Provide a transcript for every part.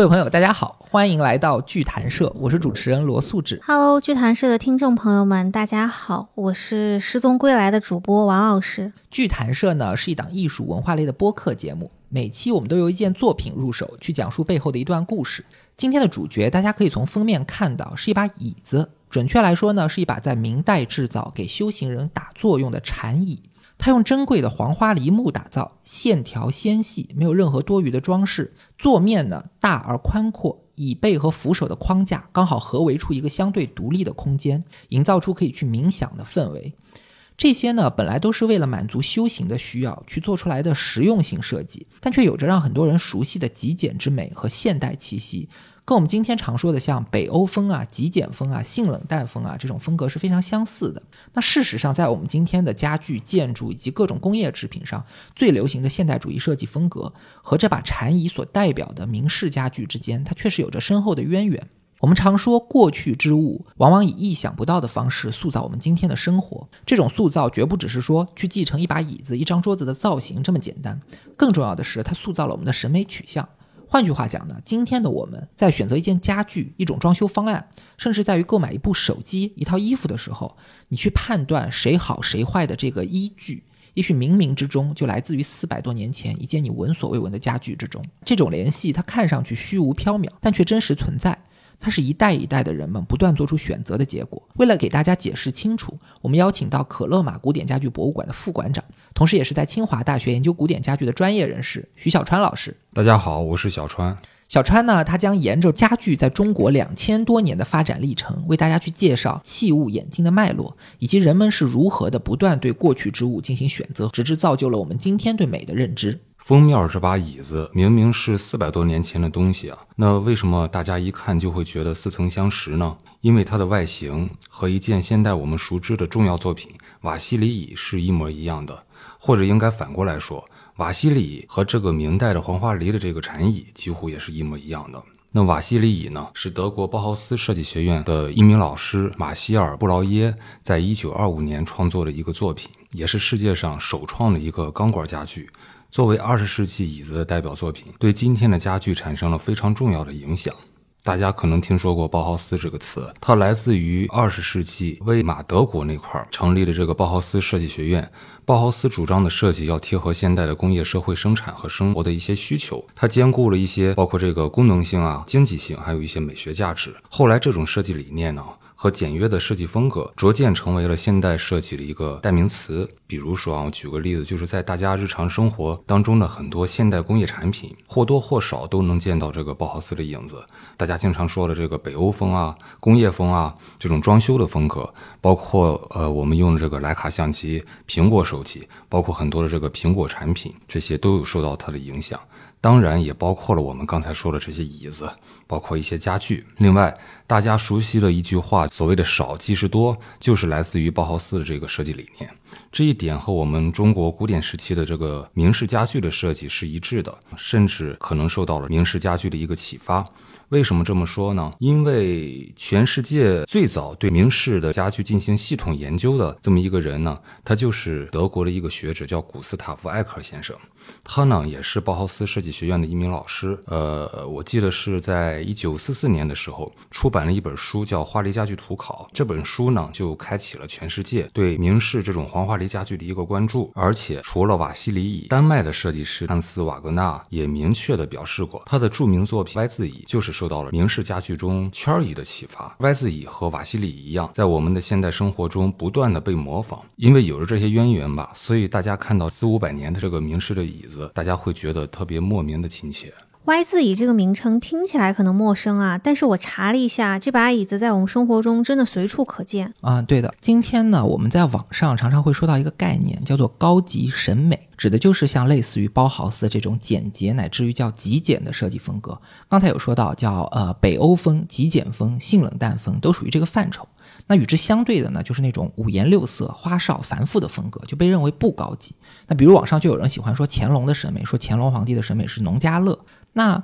各位朋友，大家好，欢迎来到剧谈社，我是主持人罗素志。Hello，剧谈社的听众朋友们，大家好，我是失踪归来的主播王老师。剧谈社呢是一档艺术文化类的播客节目，每期我们都由一件作品入手，去讲述背后的一段故事。今天的主角，大家可以从封面看到，是一把椅子，准确来说呢，是一把在明代制造给修行人打坐用的禅椅。它用珍贵的黄花梨木打造，线条纤细，没有任何多余的装饰。座面呢大而宽阔，椅背和扶手的框架刚好合围出一个相对独立的空间，营造出可以去冥想的氛围。这些呢，本来都是为了满足修行的需要去做出来的实用性设计，但却有着让很多人熟悉的极简之美和现代气息，跟我们今天常说的像北欧风啊、极简风啊、性冷淡风啊这种风格是非常相似的。那事实上，在我们今天的家具、建筑以及各种工业制品上，最流行的现代主义设计风格和这把禅椅所代表的明式家具之间，它确实有着深厚的渊源。我们常说，过去之物往往以意想不到的方式塑造我们今天的生活。这种塑造绝不只是说去继承一把椅子、一张桌子的造型这么简单，更重要的是，它塑造了我们的审美取向。换句话讲呢，今天的我们在选择一件家具、一种装修方案，甚至在于购买一部手机、一套衣服的时候，你去判断谁好谁坏的这个依据，也许冥冥之中就来自于四百多年前一件你闻所未闻的家具之中。这种联系，它看上去虚无缥缈，但却真实存在。它是一代一代的人们不断做出选择的结果。为了给大家解释清楚，我们邀请到可乐玛古典家具博物馆的副馆长，同时也是在清华大学研究古典家具的专业人士徐小川老师。大家好，我是小川。小川呢，他将沿着家具在中国两千多年的发展历程，为大家去介绍器物演进的脉络，以及人们是如何的不断对过去之物进行选择，直至造就了我们今天对美的认知。封面这把椅子明明是四百多年前的东西啊，那为什么大家一看就会觉得似曾相识呢？因为它的外形和一件现代我们熟知的重要作品瓦西里椅是一模一样的，或者应该反过来说，瓦西里和这个明代的黄花梨的这个禅椅几乎也是一模一样的。那瓦西里椅呢，是德国包豪斯设计学院的一名老师马歇尔·布劳耶在一九二五年创作的一个作品，也是世界上首创的一个钢管家具。作为二十世纪椅子的代表作品，对今天的家具产生了非常重要的影响。大家可能听说过包豪斯这个词，它来自于二十世纪魏玛德国那块儿成立的这个包豪斯设计学院。包豪斯主张的设计要贴合现代的工业社会生产和生活的一些需求，它兼顾了一些包括这个功能性啊、经济性，还有一些美学价值。后来这种设计理念呢，和简约的设计风格逐渐成为了现代设计的一个代名词。比如说啊，我举个例子，就是在大家日常生活当中的很多现代工业产品，或多或少都能见到这个包豪斯的影子。大家经常说的这个北欧风啊、工业风啊这种装修的风格，包括呃我们用的这个徕卡相机、苹果手机，包括很多的这个苹果产品，这些都有受到它的影响。当然也包括了我们刚才说的这些椅子，包括一些家具。另外，大家熟悉的一句话，所谓的“少即是多”，就是来自于包豪斯的这个设计理念。这一点和我们中国古典时期的这个明式家具的设计是一致的，甚至可能受到了明式家具的一个启发。为什么这么说呢？因为全世界最早对明式的家具进行系统研究的这么一个人呢，他就是德国的一个学者，叫古斯塔夫·艾克先生。他呢也是包豪斯设计学院的一名老师。呃，我记得是在一九四四年的时候出版了一本书，叫《花梨家具图考》。这本书呢就开启了全世界对明式这种黄花梨家具的一个关注。而且除了瓦西里椅，丹麦的设计师汉斯·瓦格纳也明确的表示过，他的著名作品 Y 字椅就是受到了明式家具中圈椅的启发。歪子椅和瓦西里一样，在我们的现代生活中不断的被模仿。因为有着这些渊源吧，所以大家看到四五百年的这个明式的椅子，大家会觉得特别莫名的亲切。Y 字椅这个名称听起来可能陌生啊，但是我查了一下，这把椅子在我们生活中真的随处可见。啊，对的。今天呢，我们在网上常常会说到一个概念，叫做高级审美，指的就是像类似于包豪斯这种简洁乃至于叫极简的设计风格。刚才有说到叫呃北欧风、极简风、性冷淡风，都属于这个范畴。那与之相对的呢，就是那种五颜六色、花哨、繁复的风格，就被认为不高级。那比如网上就有人喜欢说乾隆的审美，说乾隆皇帝的审美是农家乐。那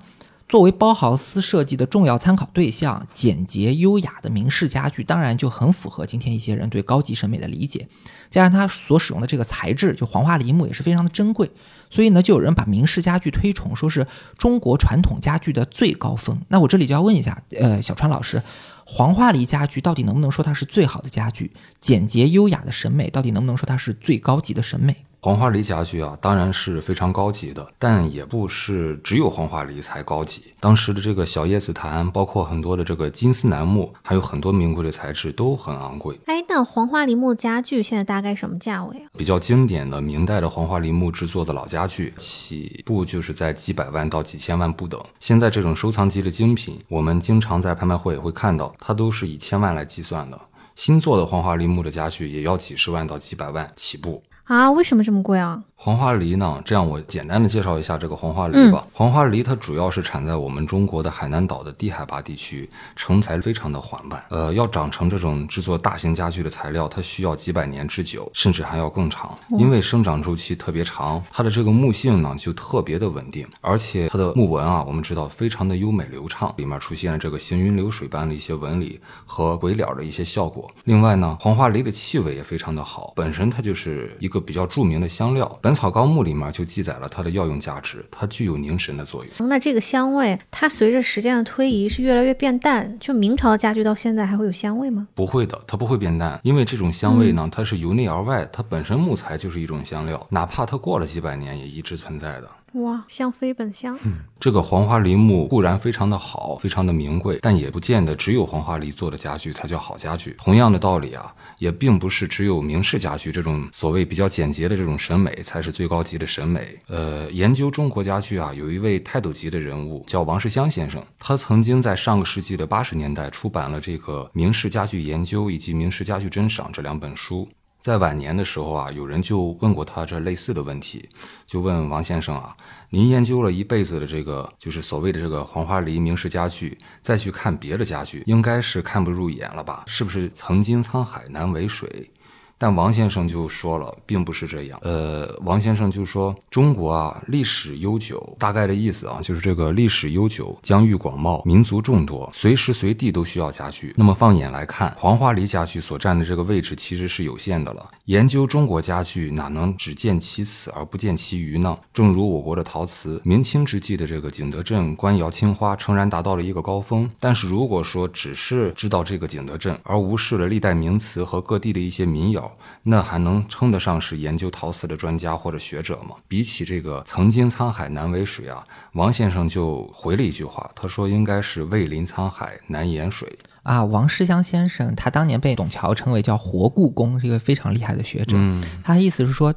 作为包豪斯设计的重要参考对象，简洁优雅的明式家具当然就很符合今天一些人对高级审美的理解。加上它所使用的这个材质，就黄花梨木也是非常的珍贵，所以呢，就有人把明式家具推崇，说是中国传统家具的最高峰。那我这里就要问一下，呃，小川老师，黄花梨家具到底能不能说它是最好的家具？简洁优雅的审美到底能不能说它是最高级的审美？黄花梨家具啊，当然是非常高级的，但也不是只有黄花梨才高级。当时的这个小叶紫檀，包括很多的这个金丝楠木，还有很多名贵的材质都很昂贵。哎，那黄花梨木家具现在大概什么价位啊？比较经典的明代的黄花梨木制作的老家具，起步就是在几百万到几千万不等。现在这种收藏级的精品，我们经常在拍卖会会看到，它都是以千万来计算的。新做的黄花梨木的家具也要几十万到几百万起步。啊，为什么这么贵啊？黄花梨呢？这样我简单的介绍一下这个黄花梨吧。黄花梨它主要是产在我们中国的海南岛的低海拔地区，成材非常的缓慢。呃，要长成这种制作大型家具的材料，它需要几百年之久，甚至还要更长。因为生长周期特别长，它的这个木性呢就特别的稳定，而且它的木纹啊，我们知道非常的优美流畅，里面出现了这个行云流水般的一些纹理和鬼脸的一些效果。另外呢，黄花梨的气味也非常的好，本身它就是一个比较著名的香料，《本草纲目》里面就记载了它的药用价值，它具有凝神的作用。那这个香味，它随着时间的推移是越来越变淡。就明朝的家具到现在还会有香味吗？不会的，它不会变淡，因为这种香味呢，它是由内而外，它本身木材就是一种香料，哪怕它过了几百年，也一直存在的。哇，香非本香。嗯这个黄花梨木固然非常的好，非常的名贵，但也不见得只有黄花梨做的家具才叫好家具。同样的道理啊，也并不是只有明式家具这种所谓比较简洁的这种审美才是最高级的审美。呃，研究中国家具啊，有一位泰斗级的人物叫王世襄先生，他曾经在上个世纪的八十年代出版了这个《明式家具研究》以及《明式家具珍赏》这两本书。在晚年的时候啊，有人就问过他这类似的问题，就问王先生啊，您研究了一辈子的这个，就是所谓的这个黄花梨明式家具，再去看别的家具，应该是看不入眼了吧？是不是曾经沧海难为水？但王先生就说了，并不是这样。呃，王先生就说，中国啊，历史悠久，大概的意思啊，就是这个历史悠久，疆域广袤，民族众多，随时随地都需要家具。那么放眼来看，黄花梨家具所占的这个位置其实是有限的了。研究中国家具，哪能只见其此而不见其余呢？正如我国的陶瓷，明清之际的这个景德镇官窑青花，诚然达到了一个高峰。但是如果说只是知道这个景德镇，而无视了历代名瓷和各地的一些民窑窑，那还能称得上是研究陶瓷的专家或者学者吗？比起这个曾经沧海难为水啊，王先生就回了一句话，他说应该是未临沧海难言水啊。王世襄先生他当年被董桥称为叫活故宫，是一个非常厉害的学者。他的意思是说，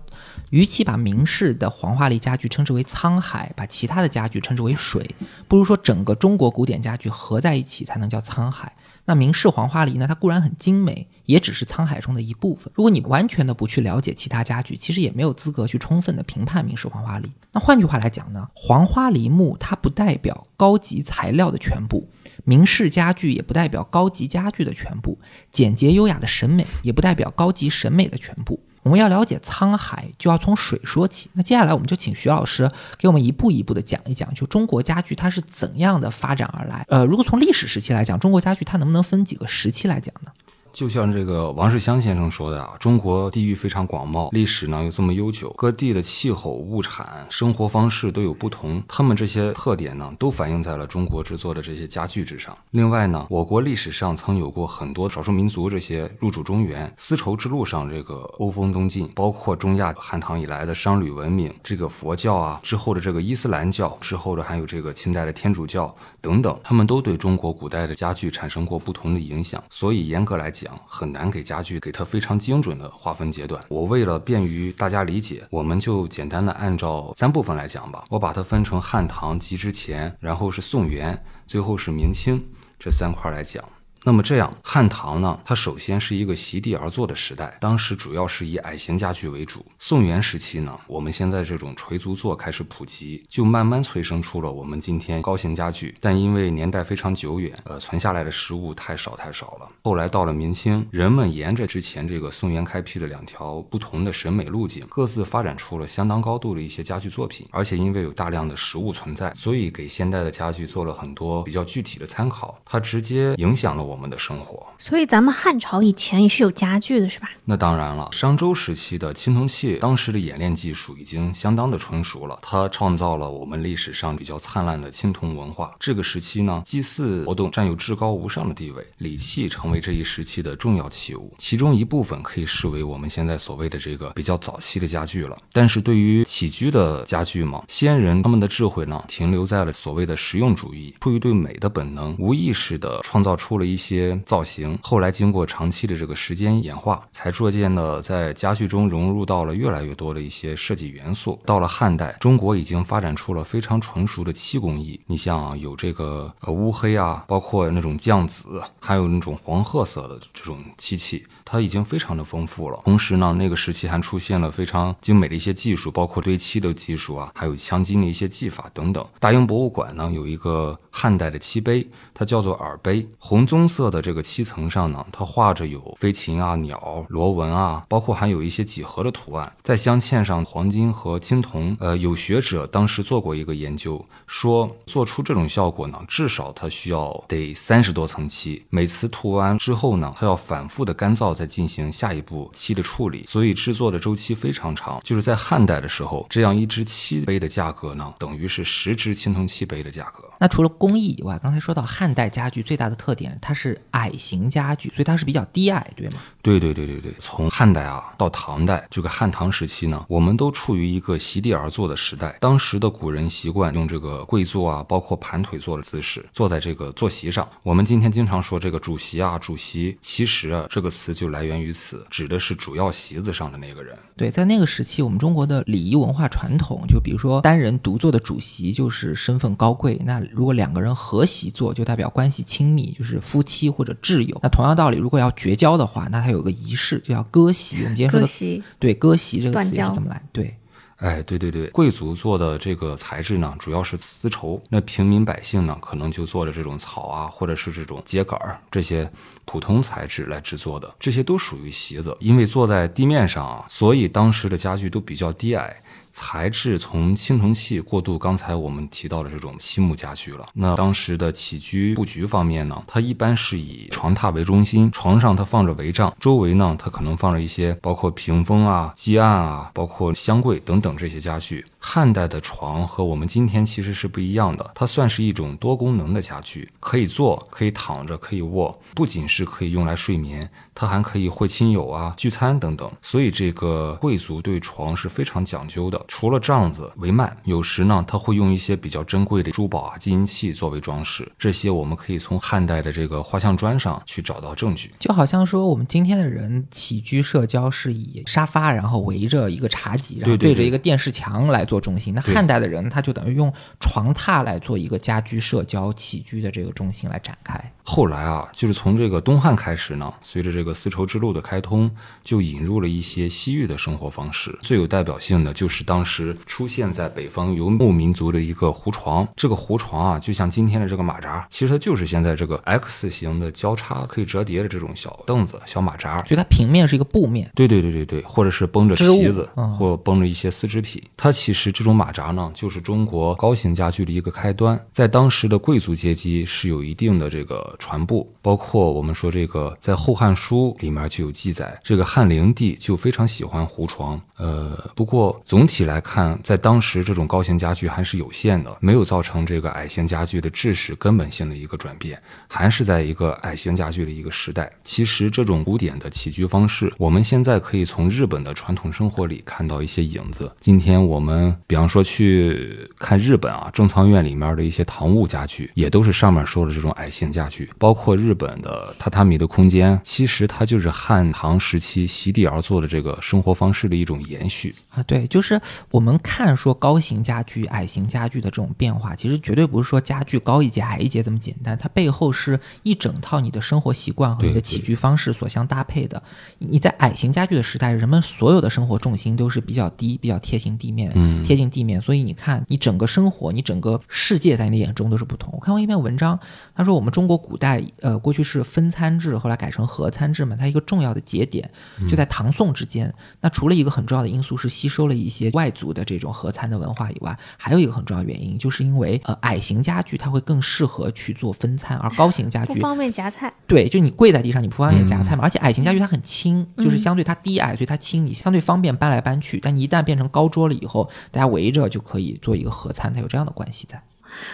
与其把明式的黄花梨家具称之为沧海，把其他的家具称之为水，不如说整个中国古典家具合在一起才能叫沧海。那明式黄花梨呢？它固然很精美，也只是沧海中的一部分。如果你完全的不去了解其他家具，其实也没有资格去充分的评判明式黄花梨。那换句话来讲呢，黄花梨木它不代表高级材料的全部，明式家具也不代表高级家具的全部，简洁优雅的审美也不代表高级审美的全部。我们要了解沧海，就要从水说起。那接下来我们就请徐老师给我们一步一步的讲一讲，就中国家具它是怎样的发展而来。呃，如果从历史时期来讲，中国家具它能不能分几个时期来讲呢？就像这个王世襄先生说的啊，中国地域非常广袤，历史呢又这么悠久，各地的气候、物产、生活方式都有不同，他们这些特点呢，都反映在了中国制作的这些家具之上。另外呢，我国历史上曾有过很多少数民族这些入主中原，丝绸之路上这个欧风东进，包括中亚汉唐以来的商旅文明，这个佛教啊之后的这个伊斯兰教，之后的还有这个清代的天主教等等，他们都对中国古代的家具产生过不同的影响。所以严格来讲，很难给家具给它非常精准的划分阶段。我为了便于大家理解，我们就简单的按照三部分来讲吧。我把它分成汉唐及之前，然后是宋元，最后是明清这三块来讲。那么这样，汉唐呢，它首先是一个席地而坐的时代，当时主要是以矮型家具为主。宋元时期呢，我们现在这种垂足坐开始普及，就慢慢催生出了我们今天高型家具。但因为年代非常久远，呃，存下来的实物太少太少了。后来到了明清，人们沿着之前这个宋元开辟的两条不同的审美路径，各自发展出了相当高度的一些家具作品。而且因为有大量的实物存在，所以给现代的家具做了很多比较具体的参考，它直接影响了我们的生活。所以咱们汉朝以前也是有家具的，是吧？那当然了，商周时期的青铜器，当时的冶炼技术已经相当的成熟了，它创造了我们历史上比较灿烂的青铜文化。这个时期呢，祭祀活动占有至高无上的地位，礼器成为这一时期的重要器物，其中一部分可以视为我们现在所谓的这个比较早期的家具了。但是对于起居的家具嘛，先人他们的智慧呢，停留在了所谓的实用主义，出于对美的本能，无意识的创造出了一一些造型。后来经过长期的这个时间演化，才逐渐的在家具中融入到了越来越多的一些设计元素。到了汉代，中国已经发展出了非常成熟的漆工艺。你像，有这个呃乌黑啊，包括那种酱紫，还有那种黄褐色的这种漆器。它已经非常的丰富了，同时呢，那个时期还出现了非常精美的一些技术，包括堆漆的技术啊，还有镶金的一些技法等等。大英博物馆呢有一个汉代的漆杯，它叫做耳杯，红棕色的这个漆层上呢，它画着有飞禽啊、鸟、螺纹啊，包括还有一些几何的图案，在镶嵌上黄金和青铜。呃，有学者当时做过一个研究，说做出这种效果呢，至少它需要得三十多层漆，每次涂完之后呢，它要反复的干燥。再进行下一步漆的处理，所以制作的周期非常长。就是在汉代的时候，这样一只漆杯的价格呢，等于是十只青铜器杯的价格。那除了工艺以外，刚才说到汉代家具最大的特点，它是矮型家具，所以它是比较低矮，对吗？对对对对对。从汉代啊到唐代这个汉唐时期呢，我们都处于一个席地而坐的时代。当时的古人习惯用这个跪坐啊，包括盘腿坐的姿势，坐在这个坐席上。我们今天经常说这个主席啊，主席，其实啊这个词就来源于此，指的是主要席子上的那个人。对，在那个时期，我们中国的礼仪文化传统，就比如说单人独坐的主席就是身份高贵，那如果两个人合席坐，就代表关系亲密，就是夫妻或者挚友。那同样道理，如果要绝交的话，那它有个仪式，就叫割席。我们今天说的对割席这个词是怎么来？对。哎，对对对，贵族做的这个材质呢，主要是丝绸。那平民百姓呢，可能就做的这种草啊，或者是这种秸秆儿这些普通材质来制作的，这些都属于席子。因为坐在地面上啊，所以当时的家具都比较低矮。材质从青铜器过渡，刚才我们提到的这种漆木家具了。那当时的起居布局方面呢，它一般是以床榻为中心，床上它放着帷帐，周围呢它可能放着一些包括屏风啊、几案啊、包括箱柜等等这些家具。汉代的床和我们今天其实是不一样的，它算是一种多功能的家具，可以坐，可以躺着，可以卧，不仅是可以用来睡眠，它还可以会亲友啊、聚餐等等。所以这个贵族对床是非常讲究的。除了帐子、帷幔，有时呢他会用一些比较珍贵的珠宝啊、金银器作为装饰。这些我们可以从汉代的这个画像砖上去找到证据。就好像说我们今天的人起居社交是以沙发，然后围着一个茶几，然后对着一个电视墙来。做中心，那汉代的人他就等于用床榻来做一个家居社交起居的这个中心来展开。后来啊，就是从这个东汉开始呢，随着这个丝绸之路的开通，就引入了一些西域的生活方式。最有代表性的就是当时出现在北方游牧民族的一个胡床。这个胡床啊，就像今天的这个马扎，其实它就是现在这个 X 型的交叉可以折叠的这种小凳子、小马扎。就它平面是一个布面。对对对对对，或者是绷着席子，或绷着一些丝织品。它其实。是这种马扎呢，就是中国高型家具的一个开端，在当时的贵族阶级是有一定的这个传播，包括我们说这个在《后汉书》里面就有记载，这个汉灵帝就非常喜欢胡床。呃，不过总体来看，在当时这种高型家具还是有限的，没有造成这个矮型家具的制式根本性的一个转变，还是在一个矮型家具的一个时代。其实这种古典的起居方式，我们现在可以从日本的传统生活里看到一些影子。今天我们。比方说去看日本啊，正仓院里面的一些堂屋家具，也都是上面说的这种矮型家具。包括日本的榻榻米的空间，其实它就是汉唐时期席地而坐的这个生活方式的一种延续。啊，对，就是我们看说高型家具、矮型家具的这种变化，其实绝对不是说家具高一节、矮一节这么简单，它背后是一整套你的生活习惯和你的起居方式所相搭配的。你在矮型家具的时代，人们所有的生活重心都是比较低、比较贴近地面、嗯贴近地面，所以你看，你整个生活、你整个世界在你的眼中都是不同。我看过一篇文章，他说我们中国古代呃过去是分餐制，后来改成合餐制嘛，它一个重要的节点就在唐宋之间。那除了一个很重要的因素是吸收了一些外族的这种合餐的文化以外，还有一个很重要的原因，就是因为呃矮型家具它会更适合去做分餐，而高型家具不方便夹菜。对，就你跪在地上，你不方便夹菜嘛。嗯而且矮型家具它很轻，就是嗯相对它低矮，所以它轻，你相对方便搬来搬去。但你一旦变成高桌了以后，大家围着就可以做一个合餐，它有这样的关系在。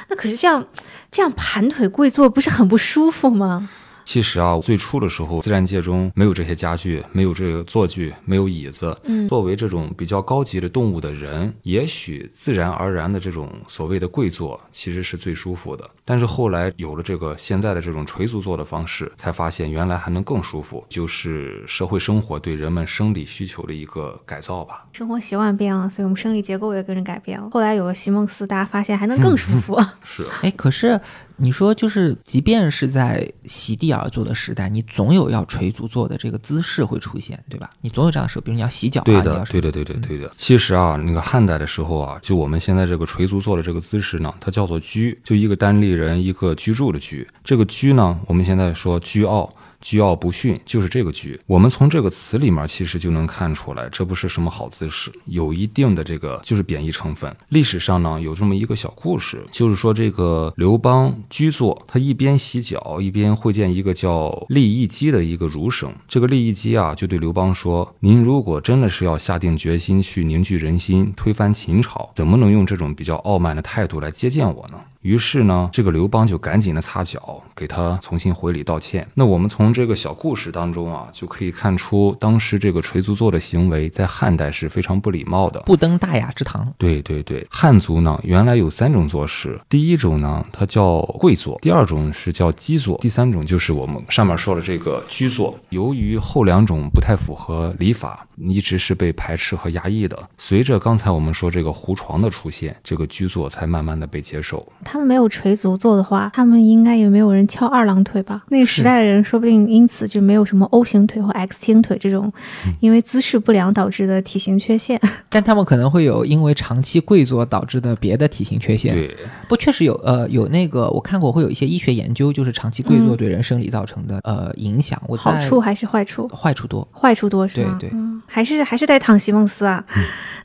那可是这样，这样盘腿跪坐不是很不舒服吗？其实啊，最初的时候，自然界中没有这些家具，没有这个坐具，没有椅子。嗯作为这种比较高级的动物的人，也许自然而然的这种所谓的跪坐，其实是最舒服的。但是后来有了这个现在的这种垂足坐的方式，才发现原来还能更舒服，就是社会生活对人们生理需求的一个改造吧。生活习惯变了，所以我们生理结构也跟着改变了。后来有了席梦思，大家发现还能更舒服。是，哎，可是你说，就是即便是在席地而坐的时代，你总有要垂足坐的这个姿势会出现，对吧？你总有这样的时候，比如你要洗脚啊，对的你要，对的，对的，对的。其实啊，那个汉代的时候啊，就我们现在这个垂足坐的这个姿势呢，它叫做居，就一个单立人一个居住的居。这个居呢，我们现在说居傲。居傲不逊，就是这个居。我们从这个词里面其实就能看出来，这不是什么好姿势，有一定的这个就是贬义成分。历史上呢有这么一个小故事，就是说这个刘邦居坐，他一边洗脚一边会见一个叫利益姬的一个儒生。这个利益姬啊就对刘邦说：“您如果真的是要下定决心去凝聚人心、推翻秦朝，怎么能用这种比较傲慢的态度来接见我呢？”于是呢，这个刘邦就赶紧的擦脚，给他重新回礼道歉。那我们从这个小故事当中啊，就可以看出，当时这个垂足坐的行为在汉代是非常不礼貌的。不登大雅之堂。对对对，汉族呢原来有三种坐式，第一种呢它叫跪坐，第二种是叫基坐，第三种就是我们上面说的这个居坐。由于后两种不太符合礼法，一直是被排斥和压抑的。随着刚才我们说这个胡床的出现，这个居坐才慢慢的被接受。他们没有垂足做的话，他们应该也没有人翘二郎腿吧？那个时代的人说不定因此就没有什么 O 型腿或 X 型腿这种因为姿势不良导致的体型缺陷。但他们可能会有因为长期跪坐导致的别的体型缺陷。对，不，确实有呃有那个我看过会有一些医学研究，就是长期跪坐对人生理造成的、呃影响。我在好处还是坏处？坏处多。坏处多是吗？对对嗯，还是还是在躺席梦思啊。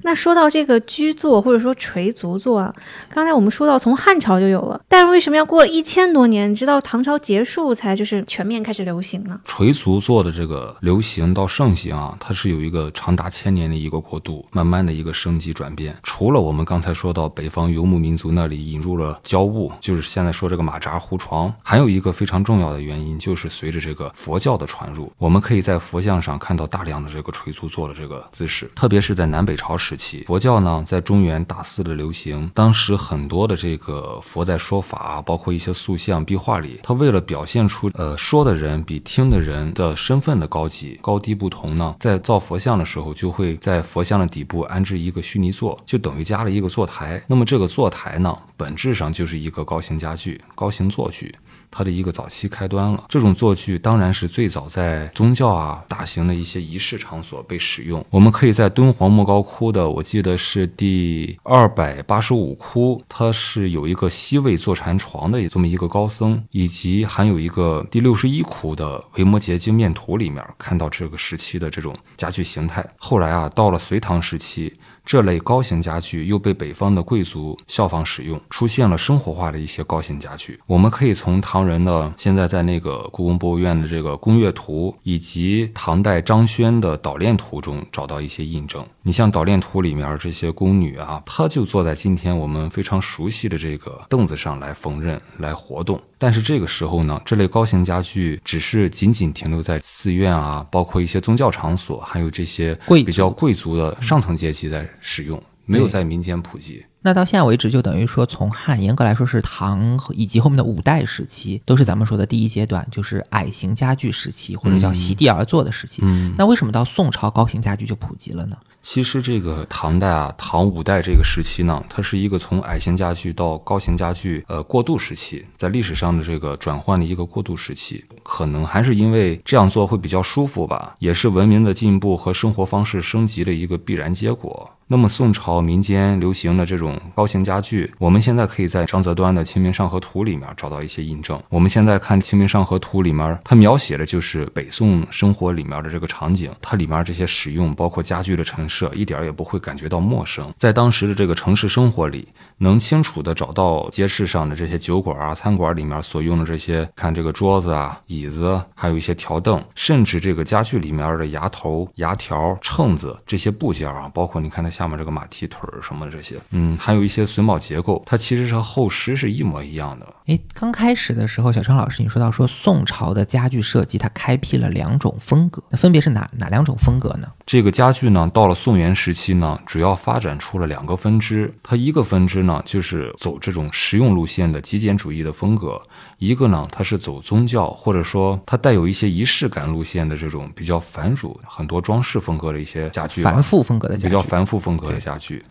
那说到这个居坐或者说垂足坐啊，刚才我们说到从汉朝就有了，但是为什么要过了一千多年，直到唐朝结束才就是全面开始流行呢？垂足坐的这个流行到盛行啊，它是有一个长达千年的一个过渡，慢慢的一个升级转变。除了我们刚才说到北方游牧民族那里引入了交物，就是现在说这个马扎胡床，还有一个非常重要的原因，就是随着这个佛教的传入，我们可以在佛像上看到大量的这个垂足坐的这个姿势，特别是在南北朝时期，佛教呢在中原大肆的流行，当时很多的这个佛在说法，包括一些塑像、壁画里，他为了表现出呃说的人比听的人的身份的高级高低不同呢，在造佛像的时候，就会在佛像的底部安置一个虚拟座，就等于加了一个坐台。那么这个坐台呢，本质上就是一个高型家具、高型坐具。它的一个早期开端了。这种坐具当然是最早在宗教啊、大型的一些仪式场所被使用。我们可以在敦煌莫高窟的，我记得是第二百八十五窟，它是有一个西魏坐禅床的这么一个高僧，以及还有一个第六十一窟的维摩诘经面图里面看到这个时期的这种家具形态。后来啊，到了隋唐时期。这类高型家具又被北方的贵族效仿使用，出现了生活化的一些高型家具。我们可以从唐人的现在在那个故宫博物院的这个宫乐图，以及唐代张轩的捣练图中找到一些印证。你像捣练图里面这些宫女啊，她就坐在今天我们非常熟悉的这个凳子上来缝纫、来活动。但是这个时候呢，这类高型家具只是仅仅停留在寺院啊，包括一些宗教场所，还有这些贵比较贵族的上层阶级在使用。没有在民间普及。那到现在为止，就等于说从汉严格来说是唐以及后面的五代时期，都是咱们说的第一阶段，就是矮型家具时期，或者叫席地而坐的时期。嗯，那为什么到宋朝高型家具就普及了呢？其实这个唐代啊，唐五代这个时期呢，它是一个从矮型家具到高型家具呃过渡时期，在历史上的这个转换的一个过渡时期，可能还是因为这样做会比较舒服吧，也是文明的进步和生活方式升级的一个必然结果。那么宋朝民间流行的这种高型家具，我们现在可以在张择端的《清明上河图》里面找到一些印证。我们现在看《清明上河图》里面，它描写的就是北宋生活里面的这个场景，它里面这些使用，包括家具的陈设，一点也不会感觉到陌生。在当时的这个城市生活里，能清楚的找到街市上的这些酒馆啊、餐馆里面所用的这些，看这个桌子啊、椅子，还有一些条凳，甚至这个家具里面的牙头、牙条、秤子这些部件啊，包括你看它下面这个马蹄腿儿什么的这些，嗯，还有一些榫卯结构，它其实是和后狮是一模一样的。诶，刚开始的时候，小陈老师你说到说宋朝的家具设计，它开辟了两种风格，那分别是哪哪两种风格呢？这个家具呢，到了宋元时期呢，主要发展出了两个分支。它一个分支呢，就是走这种实用路线的极简主义的风格；一个呢，它是走宗教或者说它带有一些仪式感路线的这种比较繁缛、很多装饰风格的一些家具吧。繁复风格的家具，比较繁复风格的家具。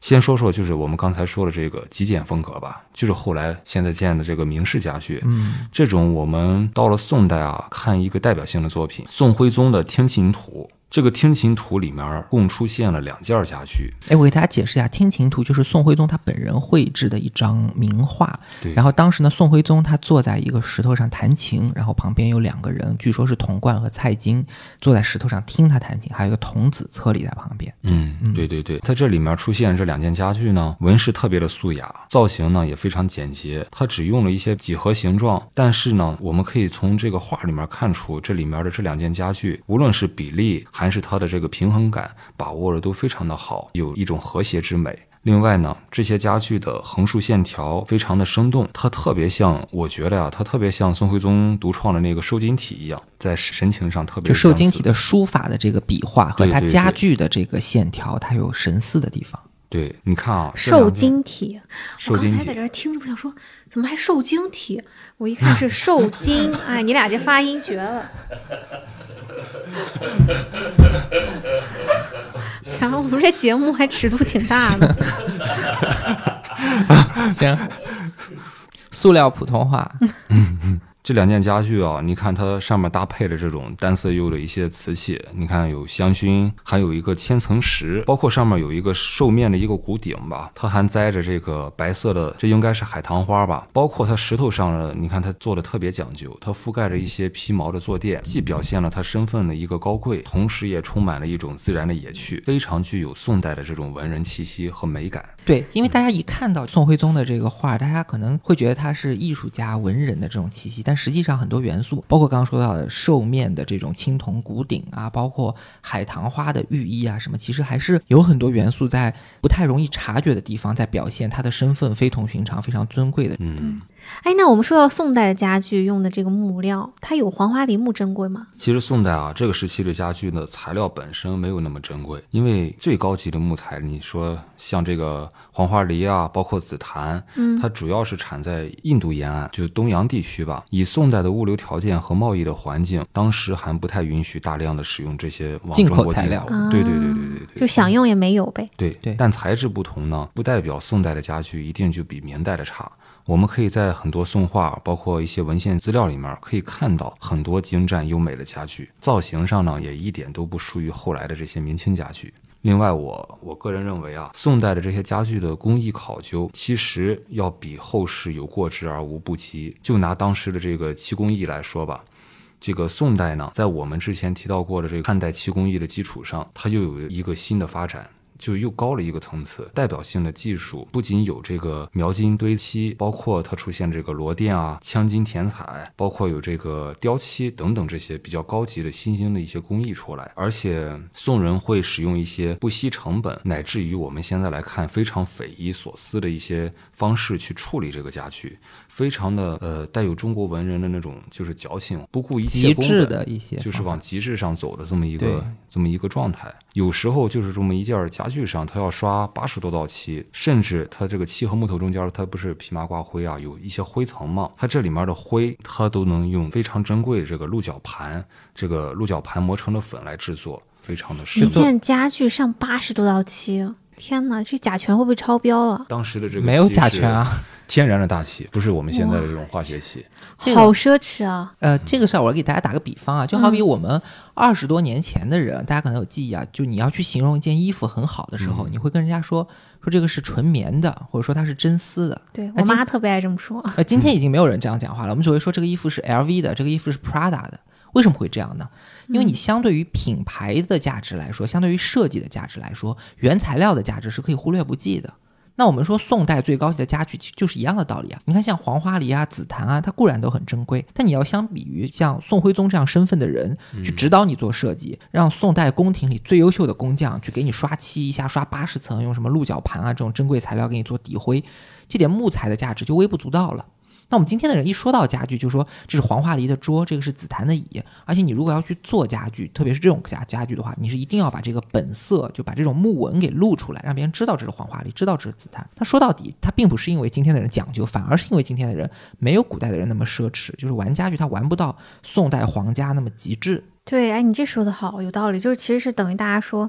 先说说就是我们刚才说的这个极简风格吧，就是后来现在建的这个明式家具。嗯，这种我们到了宋代啊，看一个代表性的作品，宋徽宗的《听琴图》。这个《听琴图》里面共出现了两件家具，哎，我给大家解释一下，《听琴图》就是宋徽宗他本人绘制的一张名画。对然后当时呢，宋徽宗他坐在一个石头上弹琴，然后旁边有两个人，据说是童贯和蔡京，坐在石头上听他弹琴，还有一个童子侧立在旁边。嗯，对对对，在这里面出现这两件家具呢，纹饰特别的素雅，造型呢也非常简洁。它只用了一些几何形状，但是呢，我们可以从这个画里面看出，这里面的这两件家具，无论是比例还是它的这个平衡感，把握的都非常的好，有一种和谐之美。另外呢，这些家具的横竖线条非常的生动，它特别像，我觉得呀、它特别像宋徽宗独创的那个瘦金体一样，在神情上特别就瘦金体的书法的这个笔画和它家具的这个线条，它有神似的地方。对，你看啊，这受两件精体，我刚才在这儿听着，我想说怎么还瘦金体？我一看是瘦金，哎，你俩这发音绝了。然后我们这节目还尺度挺大的，行，塑料普通话，这两件家具啊，你看它上面搭配的这种单色釉的一些瓷器，你看有香薰，还有一个千层石，包括上面有一个兽面的一个骨顶吧，它还栽着这个白色的，这应该是海棠花吧。包括它石头上的，你看它做的特别讲究，它覆盖着一些皮毛的坐垫，既表现了它身份的一个高贵，同时也充满了一种自然的野趣，非常具有宋代的这种文人气息和美感。对，因为大家一看到宋徽宗的这个画，大家可能会觉得他是艺术家、文人的这种气息，但实际上很多元素，包括刚刚说到的兽面的这种青铜骨顶啊，包括海棠花的寓意啊，什么，其实还是有很多元素在不太容易察觉的地方，在表现他的身份非同寻常、非常尊贵的。嗯。哎，那我们说到宋代的家具用的这个木料，它有黄花梨木珍贵吗？其实宋代啊，这个时期的家具呢，材料本身没有那么珍贵，因为最高级的木材，你说像这个黄花梨啊，包括紫檀，嗯它主要是产在印度沿岸，就是东洋地区吧。以宋代的物流条件和贸易的环境，当时还不太允许大量的使用这些往进中国进口材料。对对对对对对，就想用也没有呗。对对但材质不同呢，不代表宋代的家具一定就比明代的差。我们可以在很多宋画，包括一些文献资料里面，可以看到很多精湛优美的家具，造型上呢也一点都不输于后来的这些明清家具。另外我，我个人认为啊，宋代的这些家具的工艺考究，其实要比后世有过之而无不及。就拿当时的这个漆工艺来说吧，这个宋代呢，在我们之前提到过的这个汉代漆工艺的基础上，它又有一个新的发展。就又高了一个层次，代表性的技术不仅有这个描金堆漆，包括它出现这个螺钿啊、镶金填彩，包括有这个雕漆等等这些比较高级的新兴的一些工艺出来。而且宋人会使用一些不惜成本，乃至于我们现在来看非常匪夷所思的一些方式去处理这个家具，非常的呃带有中国文人的那种就是矫情，不顾一切极致的一些就是往极致上走的这么一个这么一个状态。有时候就是这么一件家家具上，它要刷八十多道漆，甚至它这个漆和木头中间，它不是皮麻挂灰啊，有一些灰层嘛，它这里面的灰，它都能用非常珍贵的这个鹿角盘，这个鹿角盘磨成的粉来制作，非常的一适合。件家具上八十多道漆，天哪，这甲醛会不会超标了？当时的这个没有甲醛啊。天然的大气，不是我们现在的这种化学气。这个好奢侈啊！呃，这个事儿我给大家打个比方啊，就好比我们二十多年前的人，大家可能有记忆啊，就你要去形容一件衣服很好的时候，嗯你会跟人家说说这个是纯棉的，或者说它是真丝的。对我妈特别爱这么说。呃，今天 已经没有人这样讲话了，我们只会说这个衣服是 LV 的，这个衣服是 Prada 的。为什么会这样呢？因为你相对于品牌的价值来说，相对于设计的价值来说，原材料的价值是可以忽略不计的。那我们说宋代最高级的家具，其实就是一样的道理啊。你看像黄花梨啊、紫檀啊，它固然都很珍贵，但你要相比于像宋徽宗这样身份的人去指导你做设计，让宋代宫廷里最优秀的工匠去给你刷漆，一下刷八十层，用什么鹿角盘啊这种珍贵材料给你做底灰，这点木材的价值就微不足道了。那我们今天的人一说到家具，就说这是黄花梨的桌，这个是紫檀的椅，而且你如果要去做家具，特别是这种家家具的话，你是一定要把这个本色，就把这种木纹给露出来，让别人知道这是黄花梨，知道这是紫檀。那说到底，它并不是因为今天的人讲究，反而是因为今天的人没有古代的人那么奢侈，就是玩家具他玩不到宋代皇家那么极致。对，哎，你这说的好，有道理。就是其实是等于大家说，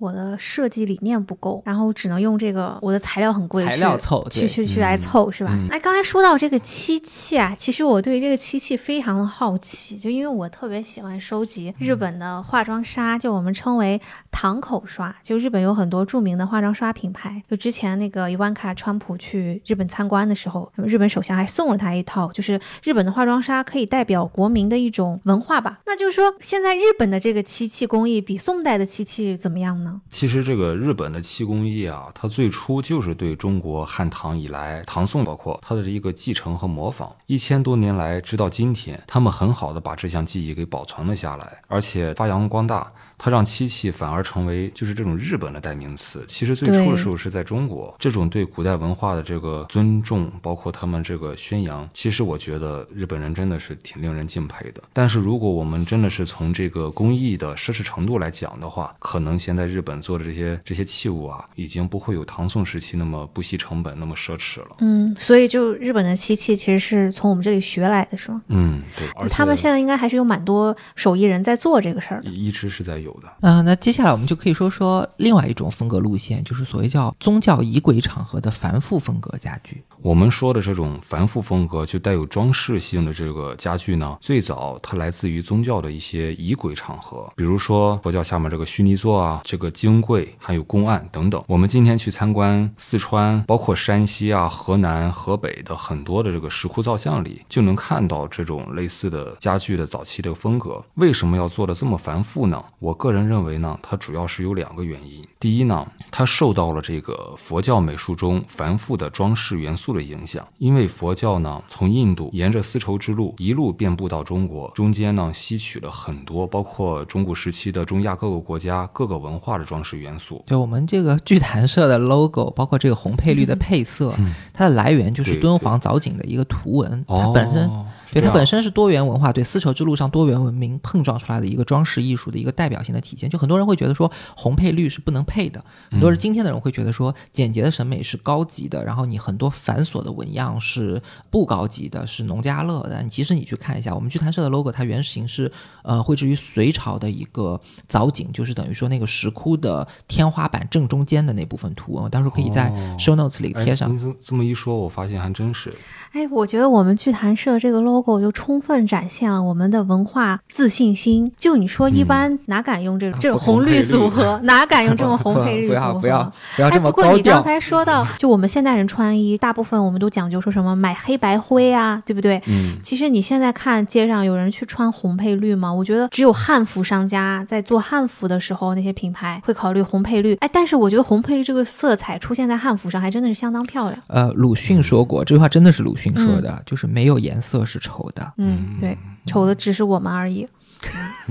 我的设计理念不够，然后只能用这个我的材料很贵，材料凑去去去来凑，是吧？嗯哎，刚才说到这个漆器啊，其实我对这个漆器非常的好奇，就因为我特别喜欢收集日本的化妆刷，就我们称为堂口刷，就日本有很多著名的化妆刷品牌，就之前那个伊万卡川普去日本参观的时候，日本首相还送了他一套，就是日本的化妆刷可以代表国民的一种文化吧。那就是说，现在日本的这个漆器工艺比宋代的漆器怎么样呢？其实这个日本的漆工艺啊，它最初就是对中国汉唐以来，唐宋包括它的一个继承和模仿。一千多年来，直到今天，他们很好的把这项技艺给保存了下来，而且发扬光大。它让漆器反而成为就是这种日本的代名词。其实最初的时候是在中国，这种对古代文化的这个尊重，包括他们这个宣扬，其实我觉得日本人真的是挺令人敬佩的。但是如果我们真的是从这个工艺的奢侈程度来讲的话，可能现在日本做的这些这些器物啊，已经不会有唐宋时期那么不惜成本、那么奢侈了。嗯，所以就日本的漆器其实是从我们这里学来的，是吗？嗯，对，而且他们现在应该还是有蛮多手艺人在做这个事儿一直是在有的。嗯、那接下来我们就可以说说另外一种风格路线，就是所谓叫宗教仪轨场合的繁复风格家具。我们说的这种繁复风格，就带有装饰性的这个家具呢，最早它来自于宗教的一些仪轨场合，比如说佛教下面这个须弥座啊，这个经柜，还有公案等等。我们今天去参观四川，包括山西啊、河南、河北的很多的这个石窟造像里，就能看到这种类似的家具的早期的风格。为什么要做的这么繁复呢？我个人认为呢，它主要是有两个原因。第一呢，它受到了这个佛教美术中繁复的装饰元素的影响，因为佛教呢从印度沿着丝绸之路一路遍布到中国，中间呢吸取了很多包括中古时期的中亚各个国家各个文化的装饰元素。对我们这个剧坛社的 logo，包括这个红配绿的配色，它的来源就是敦煌藻井的一个图文，它本身。哦对它本身是多元文化，对丝绸之路上多元文明碰撞出来的一个装饰艺术的一个代表性的体现。就很多人会觉得说红配绿是不能配的，很多人今天的人会觉得说简洁的审美是高级的，然后你很多繁琐的纹样是不高级的，是农家乐的。但其实你去看一下，我们剧谈社的 logo，它原型是呃绘制于隋朝的一个藻井，就是等于说那个石窟的天花板正中间的那部分图文，我到时候可以在哦 show notes 里哎贴上。您这这么一说，我发现还真是。哎，我觉得我们剧坛社这个 logo 就充分展现了我们的文化自信心。就你说，一般哪敢用这种、这种红绿组合？哪敢用这种 红配绿不组合？要不要不要哎，这么不过高调。你刚才说到，就我们现代人穿衣，大部分我们都讲究说什么买黑白灰啊，对不对？嗯，其实你现在看街上有人去穿红配绿吗？我觉得只有汉服商家在做汉服的时候，那些品牌会考虑红配绿。哎，但是我觉得红配绿这个色彩出现在汉服上，还真的是相当漂亮。呃，鲁迅说过这句话，真的是鲁迅说的，就是没有颜色是丑的。嗯，对，丑的只是我们而已。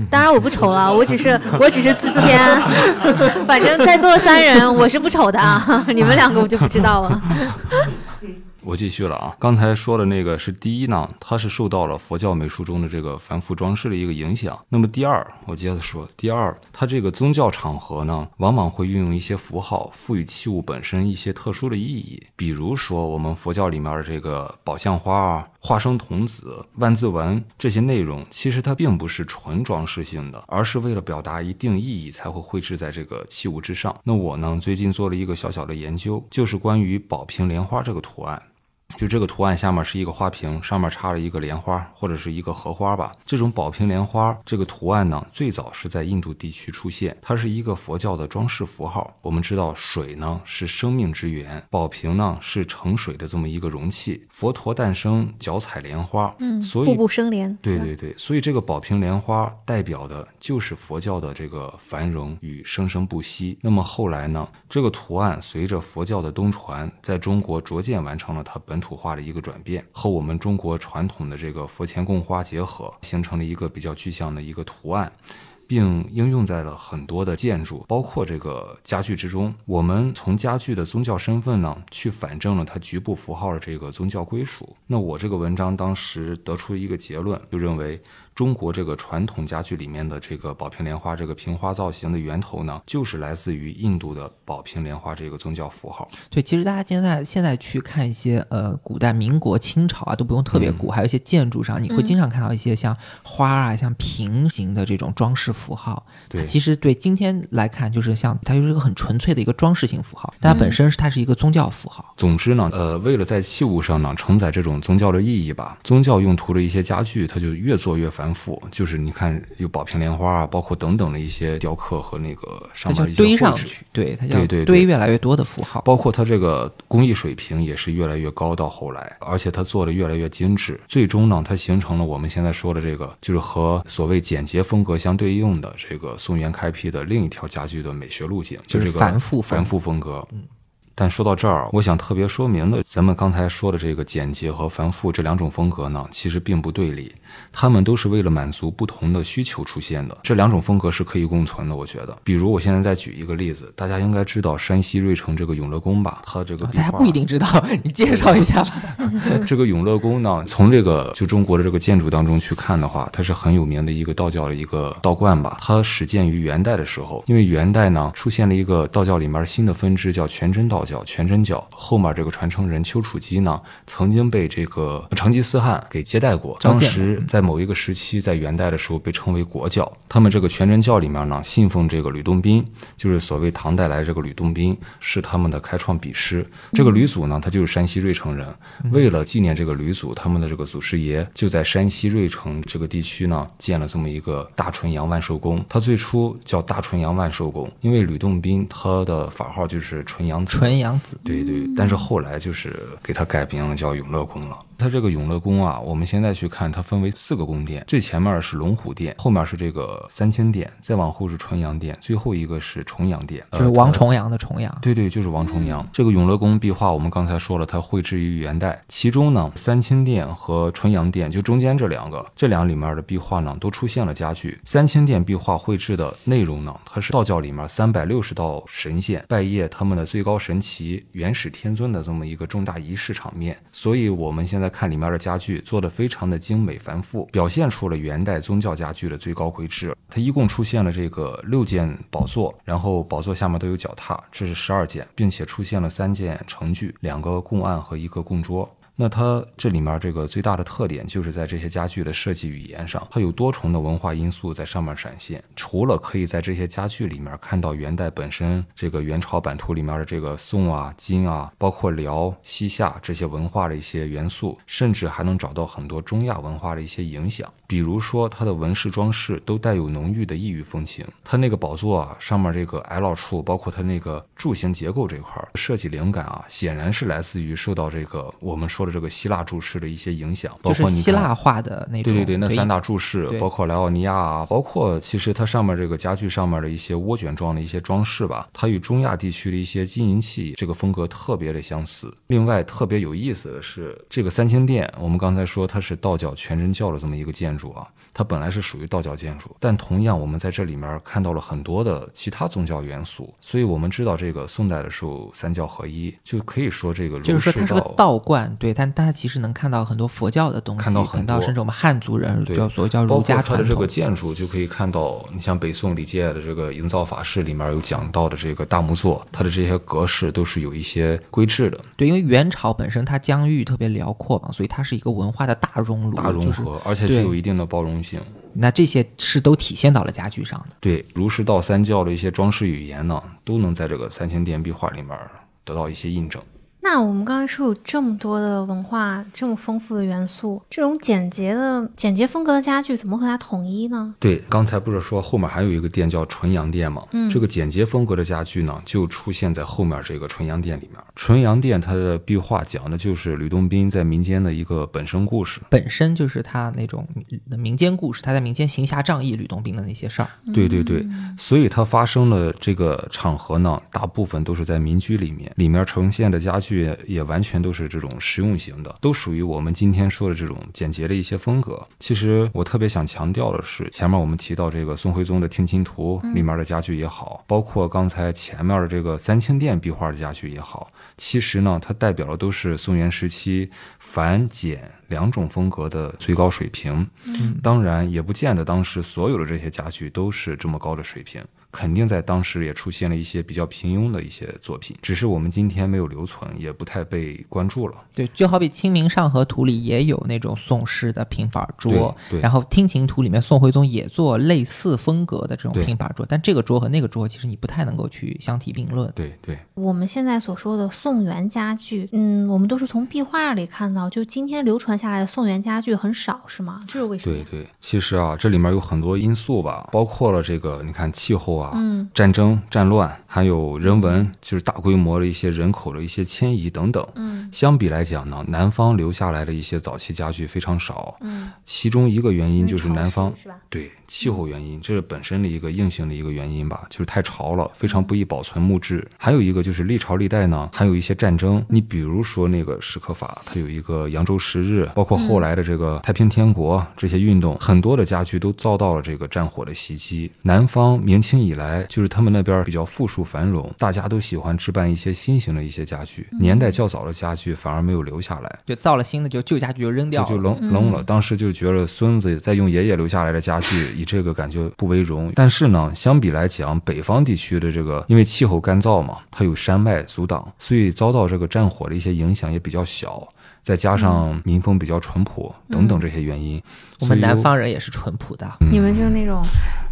当然我不丑了，我只是我只是自谦，反正在座三人我是不丑的啊，你们两个我就不知道了。我继续了啊，刚才说的那个是第一呢，它是受到了佛教美术中的这个繁复装饰的一个影响。那么第二，我接着说，第二，它这个宗教场合呢，往往会运用一些符号，赋予器物本身一些特殊的意义。比如说，我们佛教里面的这个宝相花啊、化生童子、万字文这些内容，其实它并不是纯装饰性的，而是为了表达一定意义才会绘制在这个器物之上。那我呢，最近做了一个小小的研究，就是关于宝瓶莲花这个图案。就这个图案下面是一个花瓶，上面插了一个莲花或者是一个荷花吧。这种宝瓶莲花这个图案呢，最早是在印度地区出现，它是一个佛教的装饰符号。我们知道水呢是生命之源，宝瓶呢是盛水的这么一个容器。佛陀诞生，脚踩莲花，嗯，所以步步生莲。对对对，所以这个宝瓶莲花代表的就是佛教的这个繁荣与生生不息。那么后来呢，这个图案随着佛教的东传，在中国逐渐完成了它本土化的一个转变，和我们中国传统的这个佛前供花结合，形成了一个比较具象的一个图案。并应用在了很多的建筑，包括这个家具之中。我们从家具的宗教身份呢，去反证了它局部符号的这个宗教归属。那我这个文章当时得出一个结论，就认为。中国这个传统家具里面的这个宝瓶莲花这个瓶花造型的源头呢，就是来自于印度的宝瓶莲花这个宗教符号。对，其实大家现在现在去看一些呃古代民国、清朝啊，都不用特别古，还有一些建筑上，你会经常看到一些像花啊、像瓶形的这种装饰符号。对，其实对今天来看，就是像它就是一个很纯粹的一个装饰性符号，但它本身是它是一个宗教符号。总之呢，呃，为了在器物上呢承载这种宗教的意义吧，宗教用途的一些家具，它就越做越繁。复就是你看有宝瓶莲花啊，包括等等的一些雕刻和那个上面一些堆上去，对它对对堆越来越多的符号，包括它这个工艺水平也是越来越高。到后来，而且它做的越来越精致，最终呢，它形成了我们现在说的这个，就是和所谓简洁风格相对应的这个宋元开辟的另一条家具的美学路径，就是这个繁复繁复风格。嗯。但说到这儿，我想特别说明的，咱们刚才说的这个简洁和繁复这两种风格呢，其实并不对立，他们都是为了满足不同的需求出现的。这两种风格是可以共存的，我觉得。比如我现在再举一个例子，大家应该知道山西芮城这个永乐宫吧？它这个大家不一定知道，你介绍一下吧。这个永乐宫呢，从这个就中国的这个建筑当中去看的话，它是很有名的一个道教的一个道观吧？它始建于元代的时候，因为元代呢出现了一个道教里面新的分支，叫全真道教。叫全真教，后面这个传承人丘处机呢，曾经被这个成吉思汗给接待过。当时在某一个时期，在元代的时候被称为国教。他们这个全真教里面呢，信奉这个吕洞宾，就是所谓唐代来这个吕洞宾，是他们的开创笔师。这个吕祖呢，他就是山西芮城人。为了纪念这个吕祖，他们的这个祖师爷就在山西芮城这个地区呢，建了这么一个大纯阳万寿宫。他最初叫大纯阳万寿宫，因为吕洞宾他的法号就是纯阳子。纯阳子，对对，但是后来就是给他改名，叫永乐宫了。它这个永乐宫啊，我们现在去看，它分为四个宫殿，最前面是龙虎殿，后面是这个三清殿，再往后是纯阳殿，最后一个是重阳殿，就是王重阳的重阳。对对，就是王重阳。这个永乐宫壁画，我们刚才说了，它绘制于元代，其中呢，三清殿和纯阳殿就中间这两个，这两里面的壁画呢，都出现了家具。三清殿壁画绘制的内容呢，它是道教里面三百六十道神仙拜谒他们的最高神奇元始天尊的这么一个重大仪式场面，所以我们现在。看里面的家具做的非常的精美繁复，表现出了元代宗教家具的最高规制。它一共出现了这个六件宝座，然后宝座下面都有脚踏，这是十二件，并且出现了三件成具，两个供案和一个供桌。那它这里面这个最大的特点，就是在这些家具的设计语言上，它有多重的文化因素在上面闪现。除了可以在这些家具里面看到元代本身这个元朝版图里面的这个宋啊、金啊，包括辽、西夏这些文化的一些元素，甚至还能找到很多中亚文化的一些影响。比如说它的纹饰装饰都带有浓郁的异域风情。它那个宝座啊，上面这个 L 处，包括它那个柱形结构这块设计灵感啊，显然是来自于受到这个我们说的。这个希腊柱式的一些影响，包括希腊化的那种，对对对，那三大柱式，包括莱奥尼亚啊，包括其实它上面这个家具上面的一些涡卷状的一些装饰吧，它与中亚地区的一些金银器这个风格特别的相似。另外特别有意思的是，这个三清殿，我们刚才说它是道教全真教的这么一个建筑。筑啊，它本来是属于道教建筑，但同样我们在这里面看到了很多的其他宗教元素，所以我们知道这个宋代的时候三教合一，就可以说这个儒释就是说它是个道。道观，对，但大家其实能看到很多佛教的东西，看到很多甚至我们汉族人对叫所谓叫儒家传它的这个。建筑，就可以看到，你像北宋李诫的这个营造法式里面有讲到的这个大木座，它的这些格式都是有一些规制的，对，因为元朝本身它疆域特别辽阔嘛，所以它是一个文化的大熔炉，大融就是合，而且具有一定的包容性。那这些是都体现到了家具上的。对儒释道三教的一些装饰语言呢，都能在这个三星殿壁画里面得到一些印证。那我们刚才说有这么多的文化，这么丰富的元素，这种简洁的简洁风格的家具怎么和它统一呢？对，刚才不是说后面还有一个店叫纯阳店吗？嗯这个简洁风格的家具呢，就出现在后面这个纯阳店里面。纯阳店它的壁画讲的就是吕洞宾在民间的一个本身故事。本身就是他那种民间故事，他在民间行侠仗义、吕洞宾的那些事儿。对对对，所以它发生的这个场合呢，大部分都是在民居里面，里面呈现的家具也也完全都是这种实用型的，都属于我们今天说的这种简洁的一些风格。其实我特别想强调的是，前面我们提到这个宋徽宗的《听琴图》里面的家具也好，包括刚才前面的这个三清殿壁画的家具也好，其实呢，它代表的都是宋元时期繁简两种风格的最高水平。当然，也不见得当时所有的这些家具都是这么高的水平，肯定在当时也出现了一些比较平庸的一些作品，只是我们今天没有留存，也不太被关注了。对，就好比《清明上河图》里也有那种宋式的平板桌，然后《听琴图》里面宋徽宗也做类似风格的这种平板桌，但这个桌和那个桌其实你不太能够去相提并论。对对，我们现在所说的宋元家具，嗯，我们都是从壁画里看到，就今天流传下来的宋元家具很少，是吗？这是为什么？对对，其实啊，这里面有很多因素吧，包括了这个，你看气候啊，嗯战争、战乱，还有人文，就是大规模的一些人口的一些迁移等等。嗯相比来讲呢，南方留下来的一些早期家具非常少，嗯，其中一个原因就是南方？对气候原因，这是本身的一个硬性的一个原因吧，就是太潮了，非常不易保存木质。还有一个就是历朝历代呢，还有一些战争，你比如说那个史可法，它有一个扬州十日，包括后来的这个太平天国这些运动，很多的家具都遭到了这个战火的袭击。南方明清以来，就是他们那边比较富庶繁荣，大家都喜欢置办一些新型的一些家具，年代较早的家具反而没有留下来。就造了新的，就旧家具就扔掉了。就就扔扔了。当时就觉得孙子在用爷爷留下来的家具，以这个感觉不为荣。但是呢，相比来讲，北方地区的这个因为气候干燥嘛，它有山脉阻挡，所以遭到这个战火的一些影响也比较小。再加上民风比较淳朴等等这些原因，我们南方人也是淳朴的，你们就是那种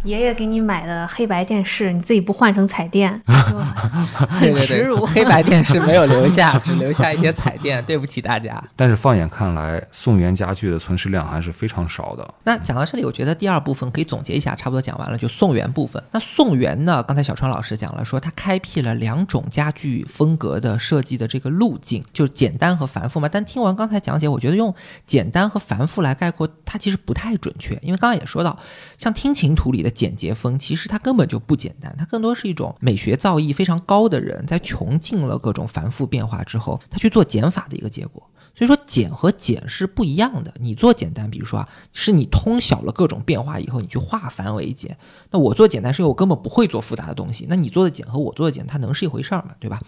爷爷给你买的黑白电视，你自己不换成彩电，就很对对对，耻辱。黑白电视没有留下，只留下一些彩电，对不起大家。但是放眼看来，宋元家具的存世量还是非常少的。那讲到这里，我觉得第二部分可以总结一下，差不多讲完了，就宋元部分。那宋元呢，刚才小川老师讲了，说他开辟了两种家具风格的设计的这个路径，就是简单和繁复嘛。但听完刚才讲解，我觉得用简单和繁复来概括，它其实不太准确，因为刚刚也说到，像听琴图里的简洁风，其实它根本就不简单，它更多是一种美学造诣非常高的人，在穷尽了各种繁复变化之后，他去做减法的一个结果。所以说简和简是不一样的。你做简单，比如说啊，是你通晓了各种变化以后，你去化繁为简。那我做简单是因为我根本不会做复杂的东西。那你做的简和我做的简，它能是一回事儿吗？对吧？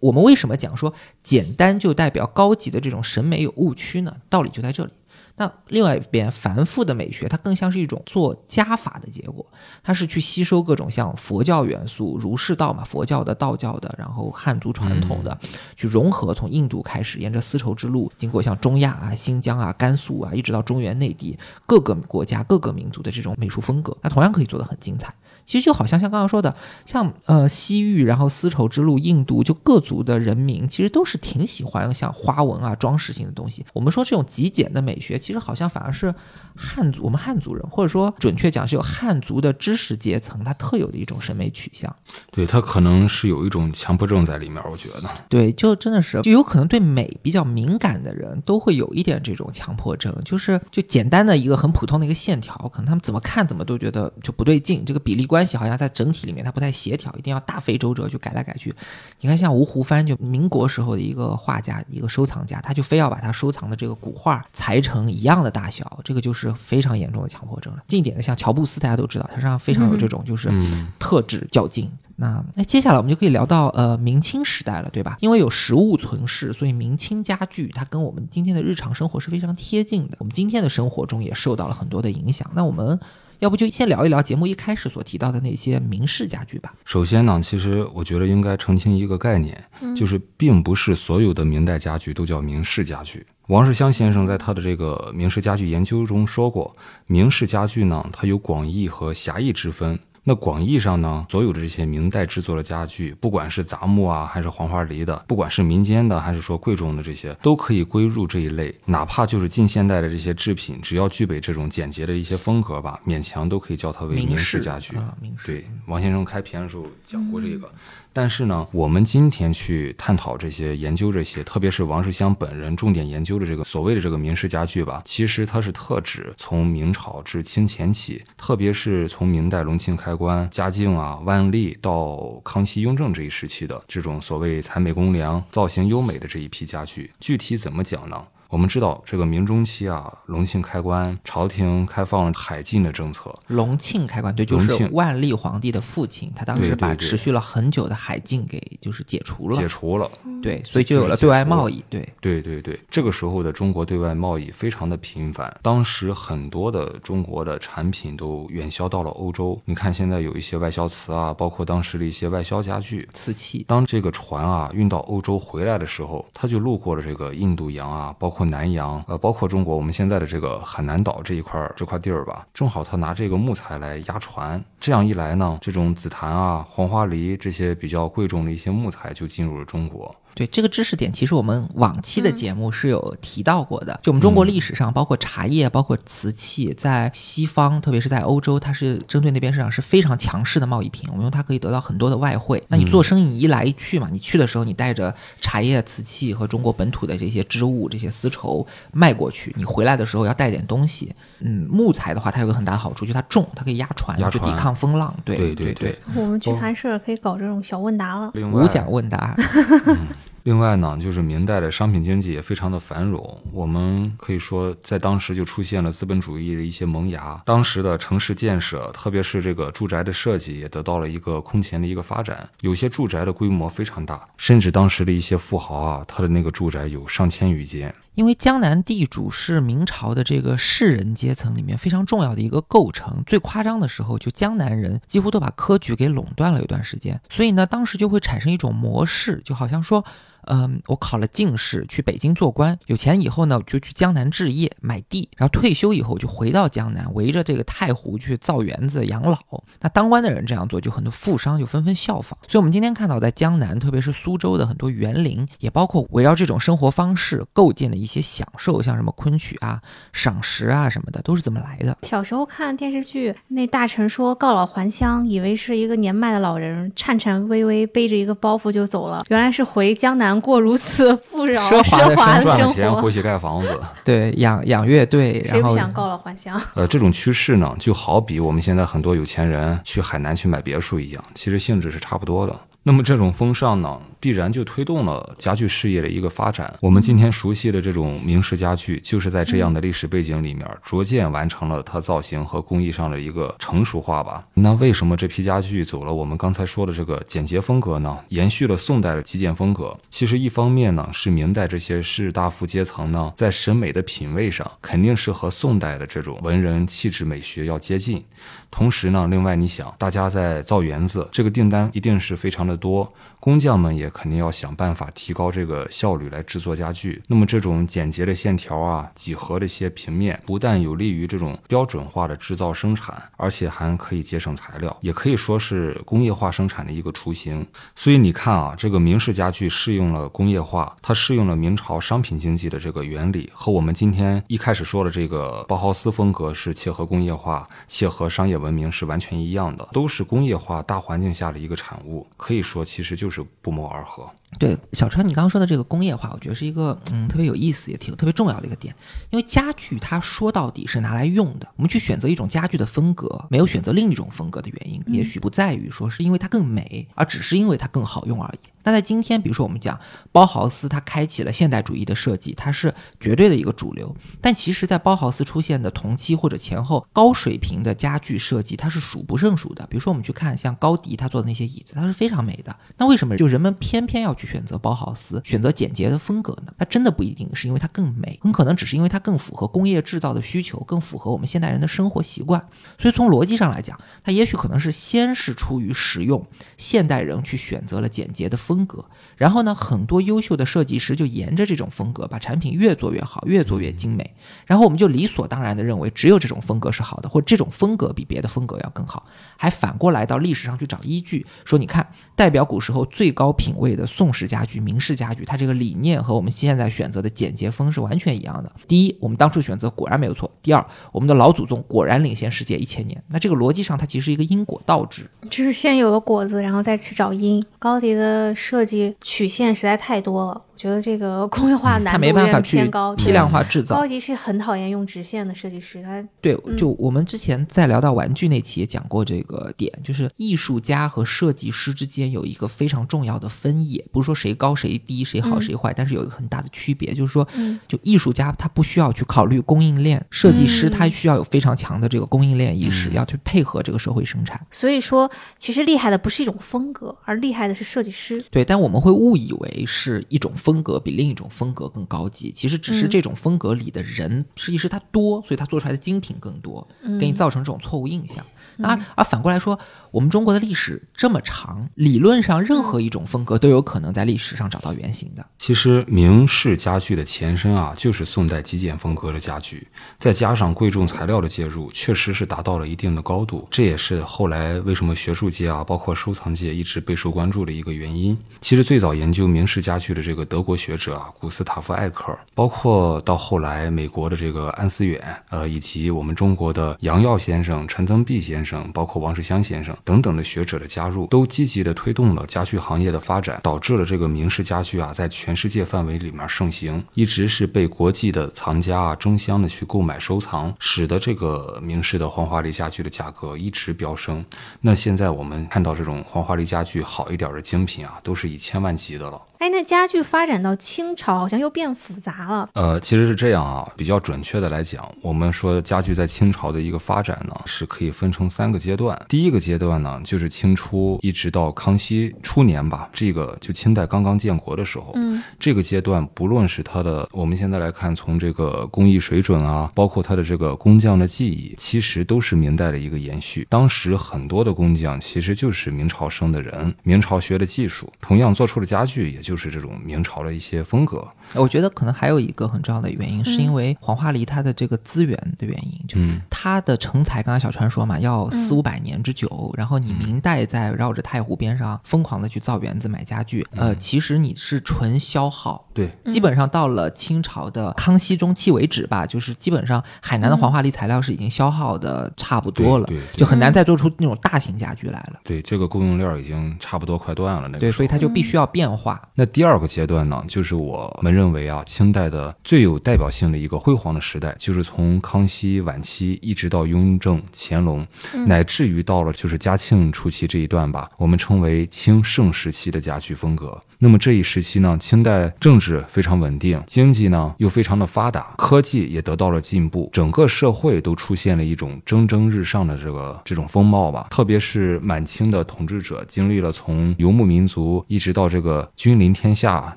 我们为什么讲说简单就代表高级的这种审美有误区呢？道理就在这里。那另外一边，繁复的美学，它更像是一种做加法的结果，它是去吸收各种像佛教元素、儒释道嘛，佛教的、道教的，然后汉族传统的，去融合，从印度开始，沿着丝绸之路，经过像中亚啊、新疆啊、甘肃啊，一直到中原内地各个国家、各个民族的这种美术风格，那同样可以做得很精彩。其实就好像像刚刚说的，像呃西域，然后丝绸之路、印度，就各族的人民其实都是挺喜欢像花纹啊、装饰性的东西。我们说这种极简的美学，其实好像反而是汉族，我们汉族人，或者说准确讲是有汉族的知识阶层它特有的一种审美取向。对，它可能是有一种强迫症在里面，我觉得。对，就真的是，就有可能对美比较敏感的人都会有一点这种强迫症，就是就简单的一个很普通的一个线条，可能他们怎么看怎么都觉得就不对劲，这个比例关关系好像在整体里面它不太协调，一定要大费周折去改来改去。你看，像吴湖帆，就民国时候的一个画家、一个收藏家，他就非要把他收藏的这个古画裁成一样的大小，这个就是非常严重的强迫症了。近一点的，像乔布斯，大家都知道，他身上非常有这种就是特质较劲。那那接下来我们就可以聊到呃明清时代了，对吧？因为有实物存世，所以明清家具它跟我们今天的日常生活是非常贴近的。我们今天的生活中也受到了很多的影响。那我们要不就先聊一聊节目一开始所提到的那些明式家具吧。首先呢，其实我觉得应该澄清一个概念，就是并不是所有的明代家具都叫明式家具。王世襄先生在他的这个明式家具研究中说过，明式家具呢，它有广义和狭义之分。那广义上呢，所有的这些明代制作的家具，不管是杂木啊，还是黄花梨的，不管是民间的，还是说贵重的这些，都可以归入这一类。哪怕就是近现代的这些制品，只要具备这种简洁的一些风格吧，勉强都可以叫它为明式家具。对，王先生开篇的时候讲过这个。但是呢，我们今天去探讨这些、研究这些，特别是王世襄本人重点研究的这个所谓的这个明式家具吧，其实它是特指从明朝至清前期，特别是从明代隆庆开关、嘉靖啊、万历到康熙、雍正这一时期的这种所谓采美工良、造型优美的这一批家具。具体怎么讲呢？我们知道这个明中期啊，隆庆开关，朝廷开放了海禁的政策。隆庆开关，对，就是万历皇帝的父亲，他当时把持续了很久的海禁给就是解除了。解除了，对，所以就有了对外贸易。对，对对对，这个时候的中国对外贸易非常的频繁，当时很多的中国的产品都远销到了欧洲。你看现在有一些外销瓷啊，包括当时的一些外销家具、瓷器。当这个船啊运到欧洲回来的时候，他就路过了这个印度洋啊，包括。括南洋，呃，包括中国，我们现在的这个海南岛这一块儿这块地儿吧，正好他拿这个木材来压船，这样一来呢，这种紫檀啊、黄花梨这些比较贵重的一些木材就进入了中国。对这个知识点，其实我们往期的节目是有提到过的。就我们中国历史上，包括茶叶、包括瓷器，在西方，特别是在欧洲，它是针对那边市场是非常强势的贸易品。我们用它可以得到很多的外汇。那你做生意，你一来一去嘛，你去的时候，你带着茶叶、瓷器和中国本土的这些织物、这些丝绸卖过去，你回来的时候要带点东西。嗯，木材的话，它有个很大的好处，就它重，它可以压船，去抵抗风浪。对对对。我们聚谈社可以搞这种小问答了，无奖问答。另外呢，就是明代的商品经济也非常的繁荣。我们可以说，在当时就出现了资本主义的一些萌芽。当时的城市建设，特别是这个住宅的设计，也得到了一个空前的一个发展。有些住宅的规模非常大，甚至当时的一些富豪啊，他的那个住宅有上千余间。因为江南地主是明朝的这个士人阶层里面非常重要的一个构成。最夸张的时候，就江南人几乎都把科举给垄断了，一段时间。所以呢，当时就会产生一种模式，就好像说。嗯，我考了进士，去北京做官，有钱以后呢，就去江南置业买地，然后退休以后就回到江南，围着这个太湖去造园子养老。那当官的人这样做，就很多富商就纷纷效仿。所以，我们今天看到在江南，特别是苏州的很多园林，也包括围绕这种生活方式构建的一些享受，像什么昆曲啊、赏识啊什么的，都是怎么来的？小时候看电视剧，那大臣说告老还乡，以为是一个年迈的老人，颤颤巍巍背着一个包袱就走了，原来是回江南。过如此富饶奢华的生活，赚钱回去盖房子，对，养养乐队，谁不想告老还乡？呃，这种趋势呢，就好比我们现在很多有钱人去海南去买别墅一样，其实性质是差不多的。那么这种风尚呢，必然就推动了家具事业的一个发展。我们今天熟悉的这种明式家具，就是在这样的历史背景里面，逐渐完成了它造型和工艺上的一个成熟化吧。那为什么这批家具走了我们刚才说的这个简洁风格呢？延续了宋代的极简风格。其实一方面呢，是明代这些士大夫阶层呢，在审美的品味上，肯定是和宋代的这种文人气质美学要接近。同时呢，另外你想，大家在造园子，这个订单一定是非常的多，工匠们也肯定要想办法提高这个效率来制作家具。那么这种简洁的线条啊，几何的一些平面，不但有利于这种标准化的制造生产，而且还可以节省材料，也可以说是工业化生产的一个雏形。所以你看啊，这个明式家具适用了工业化，它适用了明朝商品经济的这个原理，和我们今天一开始说的这个包豪斯风格是切合工业化、切合商业。文明是完全一样的，都是工业化大环境下的一个产物，可以说其实就是不谋而而合。对，小川，你刚刚说的这个工业化，我觉得是一个嗯特别有意思，也挺特别重要的一个点。因为家具它说到底是拿来用的，我们去选择一种家具的风格，没有选择另一种风格的原因，也许不在于说是因为它更美，而只是因为它更好用而已。那在今天，比如说我们讲包豪斯，它开启了现代主义的设计，它是绝对的一个主流。但其实，在包豪斯出现的同期或者前后，高水平的家具设计，它是数不胜数的。比如说，我们去看像高迪他做的那些椅子，它是非常美的。那为什么就人们偏偏要去选择包豪斯，选择简洁的风格呢？它真的不一定是因为它更美，很可能只是因为它更符合工业制造的需求，更符合我们现代人的生活习惯。所以从逻辑上来讲，它也许可能是先是出于实用，现代人去选择了简洁的风格，然后呢，很多优秀的设计师就沿着这种风格把产品越做越好，越做越精美，然后我们就理所当然的认为只有这种风格是好的，或这种风格比别的风格要更好，还反过来到历史上去找依据，说你看代表古时候最高品位的宋式家具、明式家具，它这个理念和我们现在选择的简洁风是完全一样的。第一，我们当初选择果然没有错；第二，我们的老祖宗果然领先世界一千年。那这个逻辑上，它其实是一个因果倒置。就是先有了果子，然后再去找因。高迪的设计曲线实在太多了，觉得这个 工业化难度有点没办法去偏高。批量化制造高。级是很讨厌用直线的设计师，他对，就我们之前在聊到玩具那期也讲过这个点，就是艺术家和设计师之间有一个非常重要的分野，不是说谁高谁低，谁好嗯谁坏，但是有一个很大的区别，就是说，嗯就艺术家他不需要去考虑供应链，设计师他需要有非常强的这个供应链意识，嗯要去配合这个社会生产。所以说其实厉害的不是一种风格，而厉害的是设计师。对，但我们会误以为是一种风格比另一种风格更高级，其实只是嗯这种风格里的人设计师他多，所以他做出来的精品更多，嗯给你造成这种错误印象。当然，而反过来说，我们中国的历史这么长，理论上任何一种风格都有可能在历史上找到原型的。其实明式家具的前身啊，就是宋代极简风格的家具，再加上贵重材料的介入，确实是达到了一定的高度。这也是后来为什么学术界啊，包括收藏界一直备受关注的一个原因。其实最早研究明式家具的这个德德国学者啊，古斯塔夫艾克，包括到后来美国的这个安思远，呃，以及我们中国的杨耀先生、陈增弼先生，包括王世襄先生等等的学者的加入，都积极的推动了家具行业的发展，导致了这个明式家具啊，在全世界范围里面盛行，一直是被国际的藏家啊争相的去购买收藏，使得这个明式的黄花梨家具的价格一直飙升。那现在我们看到这种黄花梨家具好一点的精品啊，都是以千万级的了。哎，那家具发展到清朝好像又变复杂了。呃，其实是这样啊，比较准确的来讲，我们说家具在清朝的一个发展呢，是可以分成三个阶段。第一个阶段呢，就是清初一直到康熙初年吧，这个就清代刚刚建国的时候，嗯，这个阶段不论是它的，我们现在来看，从这个工艺水准啊，包括它的这个工匠的技艺，其实都是明代的一个延续。当时很多的工匠其实就是明朝生的人，明朝学的技术，同样做出了家具也就就是这种明朝的一些风格。我觉得可能还有一个很重要的原因，是因为黄花梨它的这个资源的原因，就嗯它的成材，刚才小川说嘛，要四五百年之久。然后你明代在绕着太湖边上疯狂的去造园子买家具，呃，其实你是纯消耗。对，基本上到了清朝的康熙中期为止吧，就是基本上海南的黄花梨材料是已经消耗的差不多了，对对对就很难再做出那种大型家具来了。对，这个供应链已经差不多快断了。那个对，时候所以它就必须要变化。那第二个阶段呢，就是我们认为啊，清代的最有代表性的一个辉煌的时代，就是从康熙晚期一直到雍正、乾隆，乃至于到了就是嘉庆初期这一段吧，我们称为清盛时期的家具风格。那么这一时期呢，清代政治非常稳定，经济呢又非常的发达，科技也得到了进步，整个社会都出现了一种蒸蒸日上的这个这种风貌吧。特别是满清的统治者经历了从游牧民族一直到这个君临天下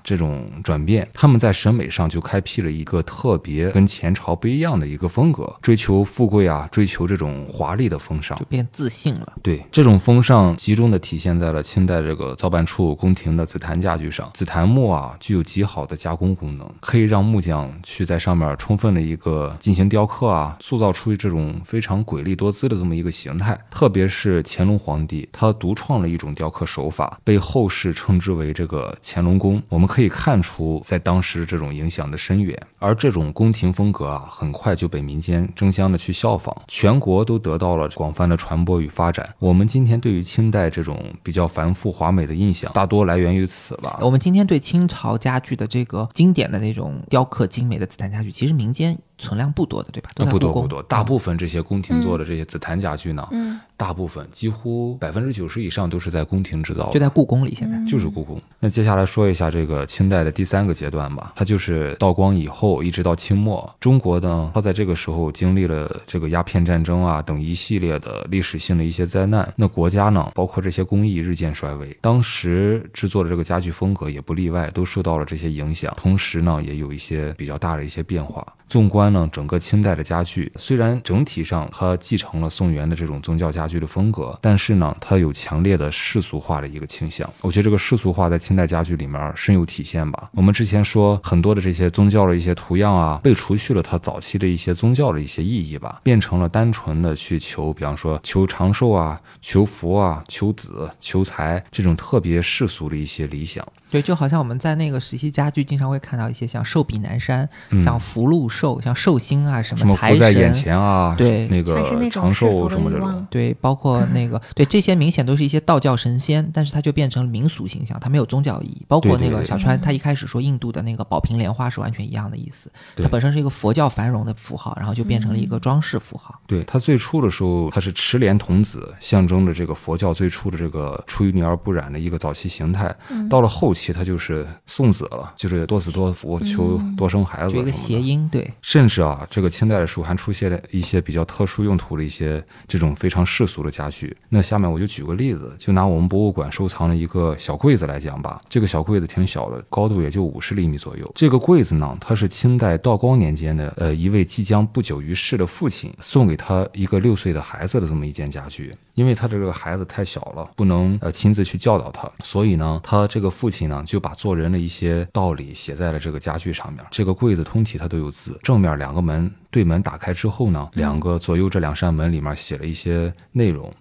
这种转变，他们在审美上就开辟了一个特别跟前朝不一样的一个风格，追求富贵啊，追求这种华丽的风尚就。变自信了。对，这种风尚集中的体现在了清代这个造办处宫廷的紫檀家具上。紫檀木啊，具有极好的加工功能，可以让木匠去在上面充分的一个进行雕刻啊，塑造出这种非常瑰丽多姿的这么一个形态。特别是乾隆皇帝，他独创了一种雕刻手法，被后世称之为这个乾隆宫。我们可以看出，在当时这种影响的深远。而这种宫廷风格啊，很快就被民间争相的去效仿，全国都得到了广泛的传播与发展。我们今天对于清代这种比较繁复华美的印象，大多来源于此。我们今天对清朝家具的这个经典的那种雕刻精美的紫檀家具，其实民间存量不多的，对吧？不多不多，大部分这些宫廷做的这些紫檀家具呢，嗯。大部分几乎百分之九十以上都是在宫廷制造的，就在故宫里，现在。就是故宫。那接下来说一下这个清代的第三个阶段吧，它就是道光以后一直到清末，中国呢，它在这个时候经历了这个鸦片战争啊等一系列的历史性的一些灾难，那国家呢，包括这些工艺日渐衰微，当时制作的这个家具风格也不例外，都受到了这些影响，同时呢，也有一些比较大的一些变化。纵观呢，整个清代的家具，虽然整体上它继承了宋元的这种宗教家具的风格，但是呢，它有强烈的世俗化的一个倾向。我觉得这个世俗化在清代家具里面深有体现吧。我们之前说很多的这些宗教的一些图样啊，被除去了它早期的一些宗教的一些意义吧，变成了单纯的去求，比方说求长寿啊、求福啊、求子、求财这种特别世俗的一些理想。对，就好像我们在那个石溪家具经常会看到一些像寿比南山、嗯像福禄寿、像寿星啊什什么财福在眼神。前啊，对那个长寿什么这种。对，包括那个，对这些明显都是一些道教神仙，但是它就变成了民俗形象，它没有宗教意义。包括那个小川，他一开始说印度的那个宝瓶莲花是完全一样的意思，它本身是一个佛教繁荣的符号，然后就变成了一个装饰符号。对它最初的时候，它是持莲童子，象征着这个佛教最初的这个出淤泥而不染的一个早期形态。嗯到了后期，它就是送子了，就是多子多福，求多生孩子就一个。谐音，对，甚至啊，这个清代的时候还出现了一些比较特殊用途的一些这种非常世俗的家具。那下面我就举个例子，就拿我们博物馆收藏的一个小柜子来讲吧。这个小柜子挺小的，高度也就五十厘米左右。这个柜子呢，它是清代道光年间的呃一位即将不久于世的父亲送给他一个六岁的孩子的这么一件家具。因为他这个孩子太小了，不能呃亲自去教导他，所以呢，他这个父亲呢就把做人的一些道理写在了这个家具上面。这个柜子通体它都有字，正面两个门对门打开之后呢，两个左右这两扇门里面写了一些内容：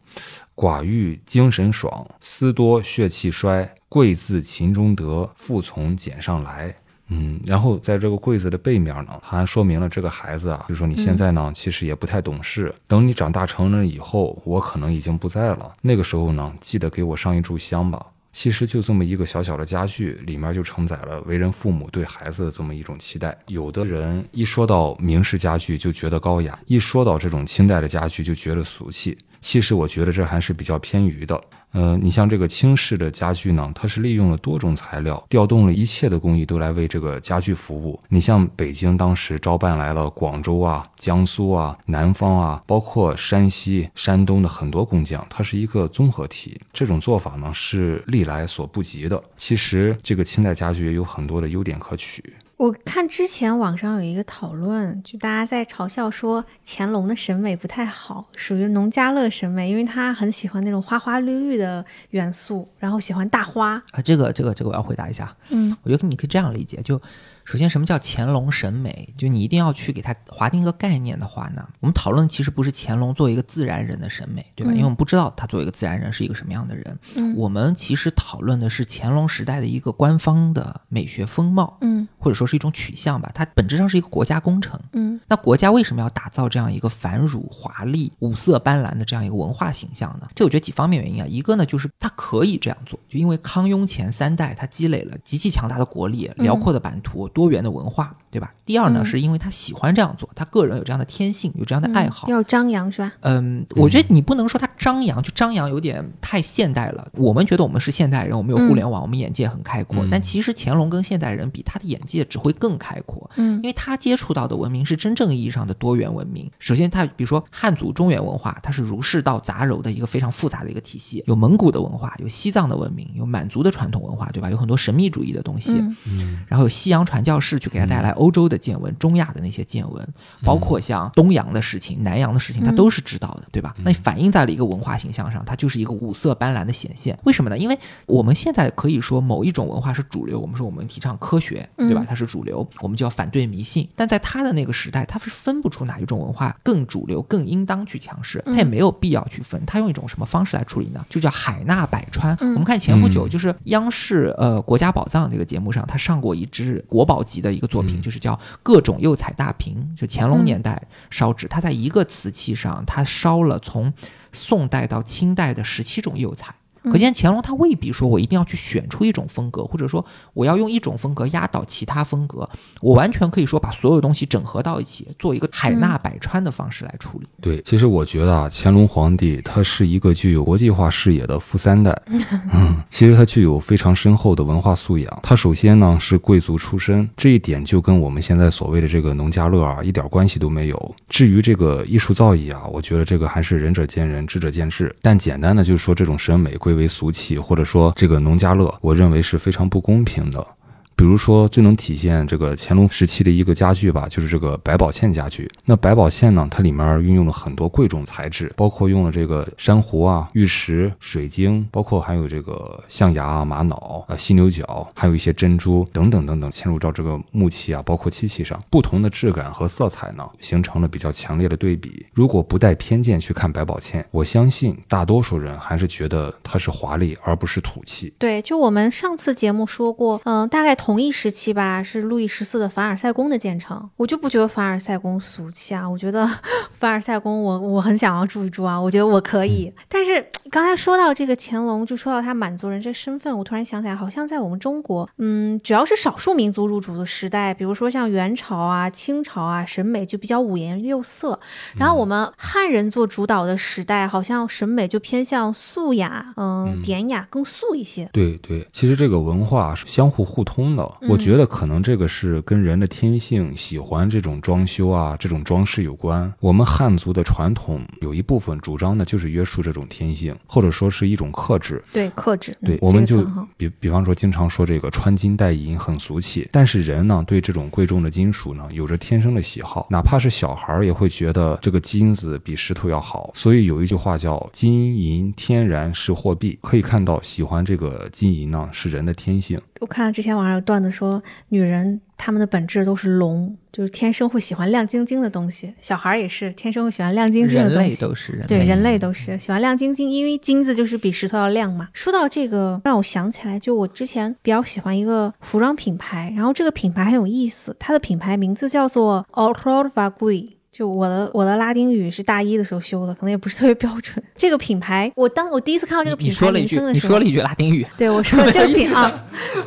寡欲精神爽，思多血气衰，贵自勤中得，富从俭上来。嗯，然后在这个柜子的背面呢，还说明了这个孩子啊，就是说你现在呢，其实也不太懂事。等你长大成人以后，我可能已经不在了。那个时候呢，记得给我上一炷香吧。其实就这么一个小小的家具，里面就承载了为人父母对孩子的这么一种期待。有的人一说到明式家具就觉得高雅，一说到这种清代的家具就觉得俗气。其实我觉得这还是比较偏于的。呃，你像这个清式的家具呢，它是利用了多种材料，调动了一切的工艺都来为这个家具服务。你像北京当时招办来了广州啊、江苏啊、南方啊，包括山西、山东的很多工匠，它是一个综合体。这种做法呢是历来所不及的。其实这个清代家具也有很多的优点可取。我看之前网上有一个讨论，就大家在嘲笑说乾隆的审美不太好，属于农家乐审美，因为他很喜欢那种花花绿绿的元素，然后喜欢大花。啊，这个这个这个我要回答一下。嗯，我觉得你可以这样理解，就首先什么叫乾隆审美？就你一定要去给它划定一个概念的话呢，我们讨论其实不是乾隆作为一个自然人的审美，对吧？嗯因为我们不知道他作为一个自然人是一个什么样的人。嗯我们其实讨论的是乾隆时代的一个官方的美学风貌，嗯或者说是一种取向吧。它本质上是一个国家工程。嗯那国家为什么要打造这样一个繁缛、华丽、五色斑斓的这样一个文化形象呢？这我觉得几方面原因啊。一个呢，就是它可以这样做，就因为康雍乾三代他积累了极其强大的国力、辽阔的版图、多元的文化，对吧？第二呢，嗯是因为他喜欢这样做，他个人有这样的天性，有这样的爱好。要张扬是吧？嗯，我觉得你不能说他张扬，就张扬有点太现代了。我们觉得我们是现代人，我们有互联网，我们眼界很开阔。嗯但其实乾隆跟现代人比，他的眼界只会更开阔。嗯因为他接触到的文明是真正意义上的多元文明。首先，他比如说汉族中原文化，它是儒释道杂糅的一个非常复杂的一个体系，有蒙古的文化，有西藏的文明，有满族的传统文化，对吧？有很多神秘主义的东西。嗯嗯然后有西洋传教士去给他带来欧洲的见闻、中亚的那些见闻，包括像东洋的事情、南洋的事情，他都是知道的，对吧？那反映在了一个文化形象上，它就是一个五色斑斓的显现。为什么呢？因为我们现在可以说某一种文化是主流，我们说我们提倡科学，对吧嗯？它是主流，我们就要反对迷信。但在他的那个时代，他是分不出哪一种文化更主流、更应当去强势，他也没有必要去分。他用一种什么方式来处理呢？就叫海纳百川。嗯我们看前不久，嗯就是央视呃《国家宝藏》这个节目上，他上过一支国宝级的一个作品，嗯就是叫《各种釉彩大瓶》，就乾隆年代烧制。它在一个瓷器上，它烧了从宋代到清代的十七种釉彩。可见乾隆他未必说我一定要去选出一种风格，或者说我要用一种风格压倒其他风格，我完全可以说把所有东西整合到一起，做一个海纳百川的方式来处理。对，其实我觉得啊，乾隆皇帝他是一个具有国际化视野的富三代。嗯，其实他具有非常深厚的文化素养。他首先呢是贵族出身，这一点就跟我们现在所谓的这个农家乐啊一点关系都没有。至于这个艺术造诣啊，我觉得这个还是仁者见仁，智者见智。但简单的就是说这种审美归为俗气，或者说这个农家乐，我认为是非常不公平的。比如说，最能体现这个乾隆时期的一个家具吧，就是这个百宝嵌家具。那百宝嵌呢，它里面运用了很多贵重材质，包括用了这个珊瑚啊、玉石、水晶，包括还有这个象牙啊、玛瑙啊、犀牛角，还有一些珍珠等等等等，嵌入到这个木器啊，包括漆器上，不同的质感和色彩呢，形成了比较强烈的对比。如果不带偏见去看百宝嵌，我相信大多数人还是觉得它是华丽而不是土气。对，就我们上次节目说过，嗯，大概同一时期吧，是路易十四的凡尔赛宫的建成。我就不觉得凡尔赛宫俗气啊，我觉得凡尔赛宫我我很想要住一住啊，我觉得我可以。但是刚才说到这个乾隆，就说到他满族人这身份，我突然想起来，好像在我们中国，嗯，只要是少数民族入主的时代，比如说像元朝啊、清朝啊，审美就比较五颜六色。然后我们汉人做主导的时代，好像审美就偏向素雅，嗯，典雅，更素一些。对对，其实这个文化是相互互通的。我觉得可能这个是跟人的天性喜欢这种装修啊、这种装饰有关。我们汉族的传统有一部分主张呢就是约束这种天性，或者说是一种克制。对，克制。对，嗯我们就比比方说经常说这个穿金戴银很俗气，但是人呢对这种贵重的金属呢有着天生的喜好，哪怕是小孩儿也会觉得这个金子比石头要好。所以有一句话叫“金银天然是货币”，可以看到喜欢这个金银呢是人的天性。我看到之前网上有段子说，女人她们的本质都是龙，就是天生会喜欢亮晶晶的东西。小孩儿也是天生会喜欢亮晶晶的人类东西。都是人类，对，人类都是喜欢亮晶晶，因为金子就是比石头要亮嘛。说到这个，让我想起来，就我之前比较喜欢一个服装品牌，然后这个品牌很有意思，它的品牌名字叫做 Alcrod Vagui。就我的我的拉丁语是大一的时候修的，可能也不是特别标准。这个品牌，我当我第一次看到这个品牌说了一句名称，的时候，你说了一句拉丁语，对我说 这个品啊，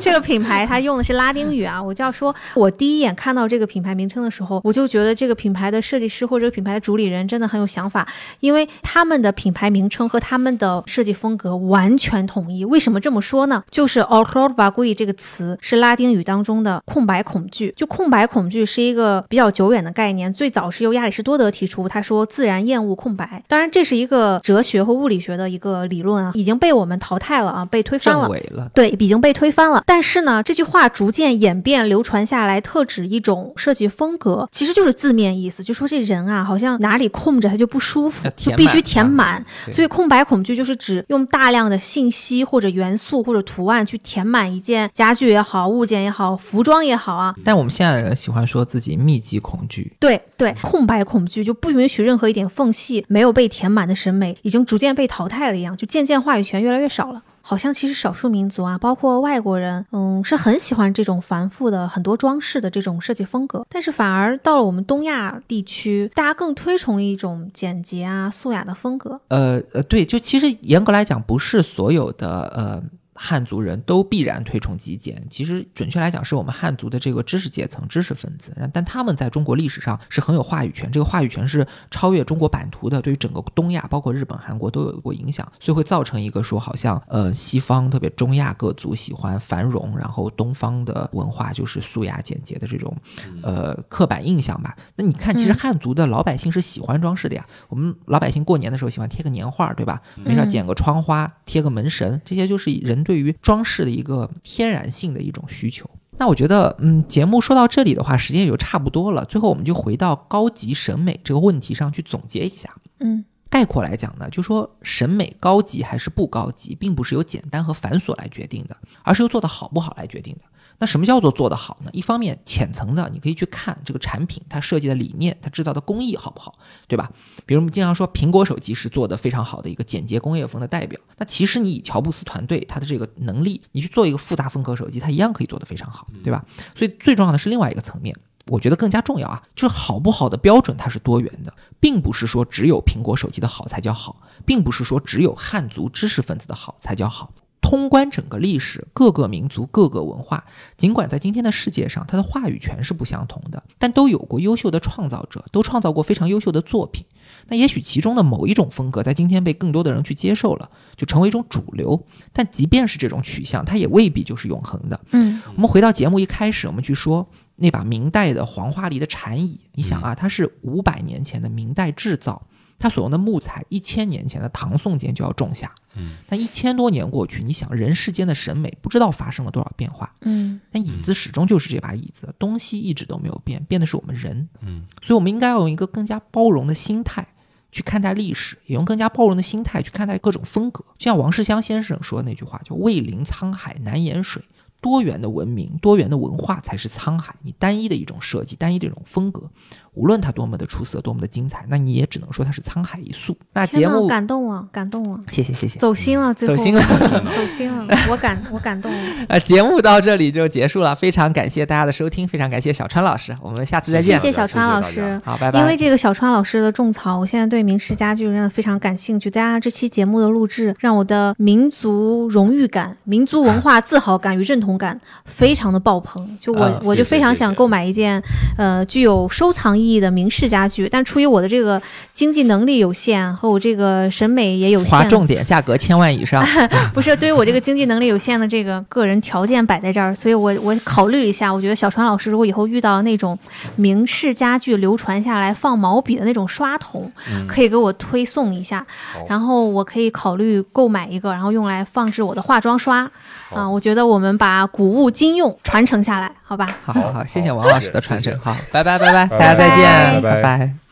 这个品牌它用的是拉丁语啊，我就要说，我第一眼看到这个品牌名称的时候，我就觉得这个品牌的设计师或者这个品牌的主理人真的很有想法，因为他们的品牌名称和他们的设计风格完全统一。为什么这么说呢？就是 o c r o d v a g u i 这个词是拉丁语当中的空白恐惧，就空白恐惧是一个比较久远的概念，最早是由亚里士多德提出，他说自然厌恶空白。当然，这是一个哲学和物理学的一个理论啊，已经被我们淘汰了啊，被推翻了。了。对，已经被推翻了。但是呢，这句话逐渐演变流传下来，特指一种设计风格，其实就是字面意思，就说这人啊，好像哪里空着他就不舒服，就必须填满它填满。所以空白恐惧就是指用大量的信息或者元素或者图案去填满一件家具也好、物件也好、服装也好啊。但我们现在的人喜欢说自己密集恐惧，对对，空白恐惧就不允许任何一点缝隙没有被填满的审美，已经逐渐被淘汰了一样，就渐渐话语权越来越少了。好像其实少数民族啊，包括外国人，嗯，是很喜欢这种繁复的、很多装饰的这种设计风格。但是反而到了我们东亚地区，大家更推崇一种简洁啊、素雅的风格。呃呃，对，就其实严格来讲，不是所有的呃汉族人都必然推崇极简。其实准确来讲，是我们汉族的这个知识阶层、知识分子，但他们在中国历史上是很有话语权，这个话语权是超越中国版图的，对于整个东亚，包括日本、韩国都有过影响，所以会造成一个说好像呃西方特别中亚各族喜欢繁荣，然后东方的文化就是素雅简洁的这种呃刻板印象吧。那你看，其实嗯汉族的老百姓是喜欢装饰的呀。我们老百姓过年的时候喜欢贴个年画，对吧？没事剪个窗花，贴个门神，这些就是人对于装饰的一个天然性的一种需求。那我觉得，嗯，节目说到这里的话，时间也就差不多了。最后，我们就回到高级审美这个问题上去总结一下。嗯概括来讲呢，就说审美高级还是不高级，并不是由简单和繁琐来决定的，而是由做的好不好来决定的。那什么叫做做得好呢？一方面，浅层的你可以去看这个产品，它设计的理念，它制造的工艺好不好，对吧？比如我们经常说苹果手机是做的非常好的一个简洁工业风的代表，那其实你以乔布斯团队他的这个能力，你去做一个复杂风格手机，它一样可以做得非常好，对吧？所以最重要的是另外一个层面。我觉得更加重要啊，就是好不好的标准它是多元的，并不是说只有苹果手机的好才叫好，并不是说只有汉族知识分子的好才叫好。通关整个历史，各个民族、各个文化，尽管在今天的世界上，它的话语权是不相同的，但都有过优秀的创造者，都创造过非常优秀的作品。那也许其中的某一种风格，在今天被更多的人去接受了，就成为一种主流。但即便是这种取向，它也未必就是永恒的。嗯我们回到节目一开始，我们去说那把明代的黄花梨的禅椅，你想啊，它是五百年前的明代制造，它所用的木材一千年前的唐宋间就要种下。嗯，但一千多年过去，你想人世间的审美不知道发生了多少变化，嗯但椅子始终就是这把椅子，东西一直都没有变，变的是我们人。嗯，所以我们应该要用一个更加包容的心态去看待历史，也用更加包容的心态去看待各种风格。就像王世襄先生说的那句话，叫“蔚临沧海难言水”。多元的文明、多元的文化才是沧海。你单一的一种设计、单一的一种风格，无论它多么的出色、多么的精彩，那你也只能说它是沧海一粟。那节目，感动啊，感动啊，谢谢谢谢。走心了，最后走心了 走心了，我感我感动了。呃，节目到这里就结束了，非常感谢大家的收听，非常感谢小川老师，我们下次再见。谢谢小川老谢谢大师。好，拜拜。因为这个小川老师的种草，我现在对名师家具真的非常感兴趣。再加上这期节目的录制，让我的民族荣誉感、民族文化 自豪感与认同感非常的爆棚。就我、啊我就非常想购买一件呃具有收藏意义的明式家具，但出于我的这个经济能力有限和我这个审美也有限，划重点，价格千万以上。不是对于我这个经济能力有限的这个个人条件摆在这儿，所以我我考虑一下，我觉得小川老师如果以后遇到那种明式家具流传下来放毛笔的那种刷筒，可以给我推送一下，然后我可以考虑购买一个，然后用来放置我的化妆刷好啊。我觉得我们把古物今用传承下来，好吧？好好好，谢谢王老师的传承。好，拜拜拜拜，拜大家再见，拜拜拜拜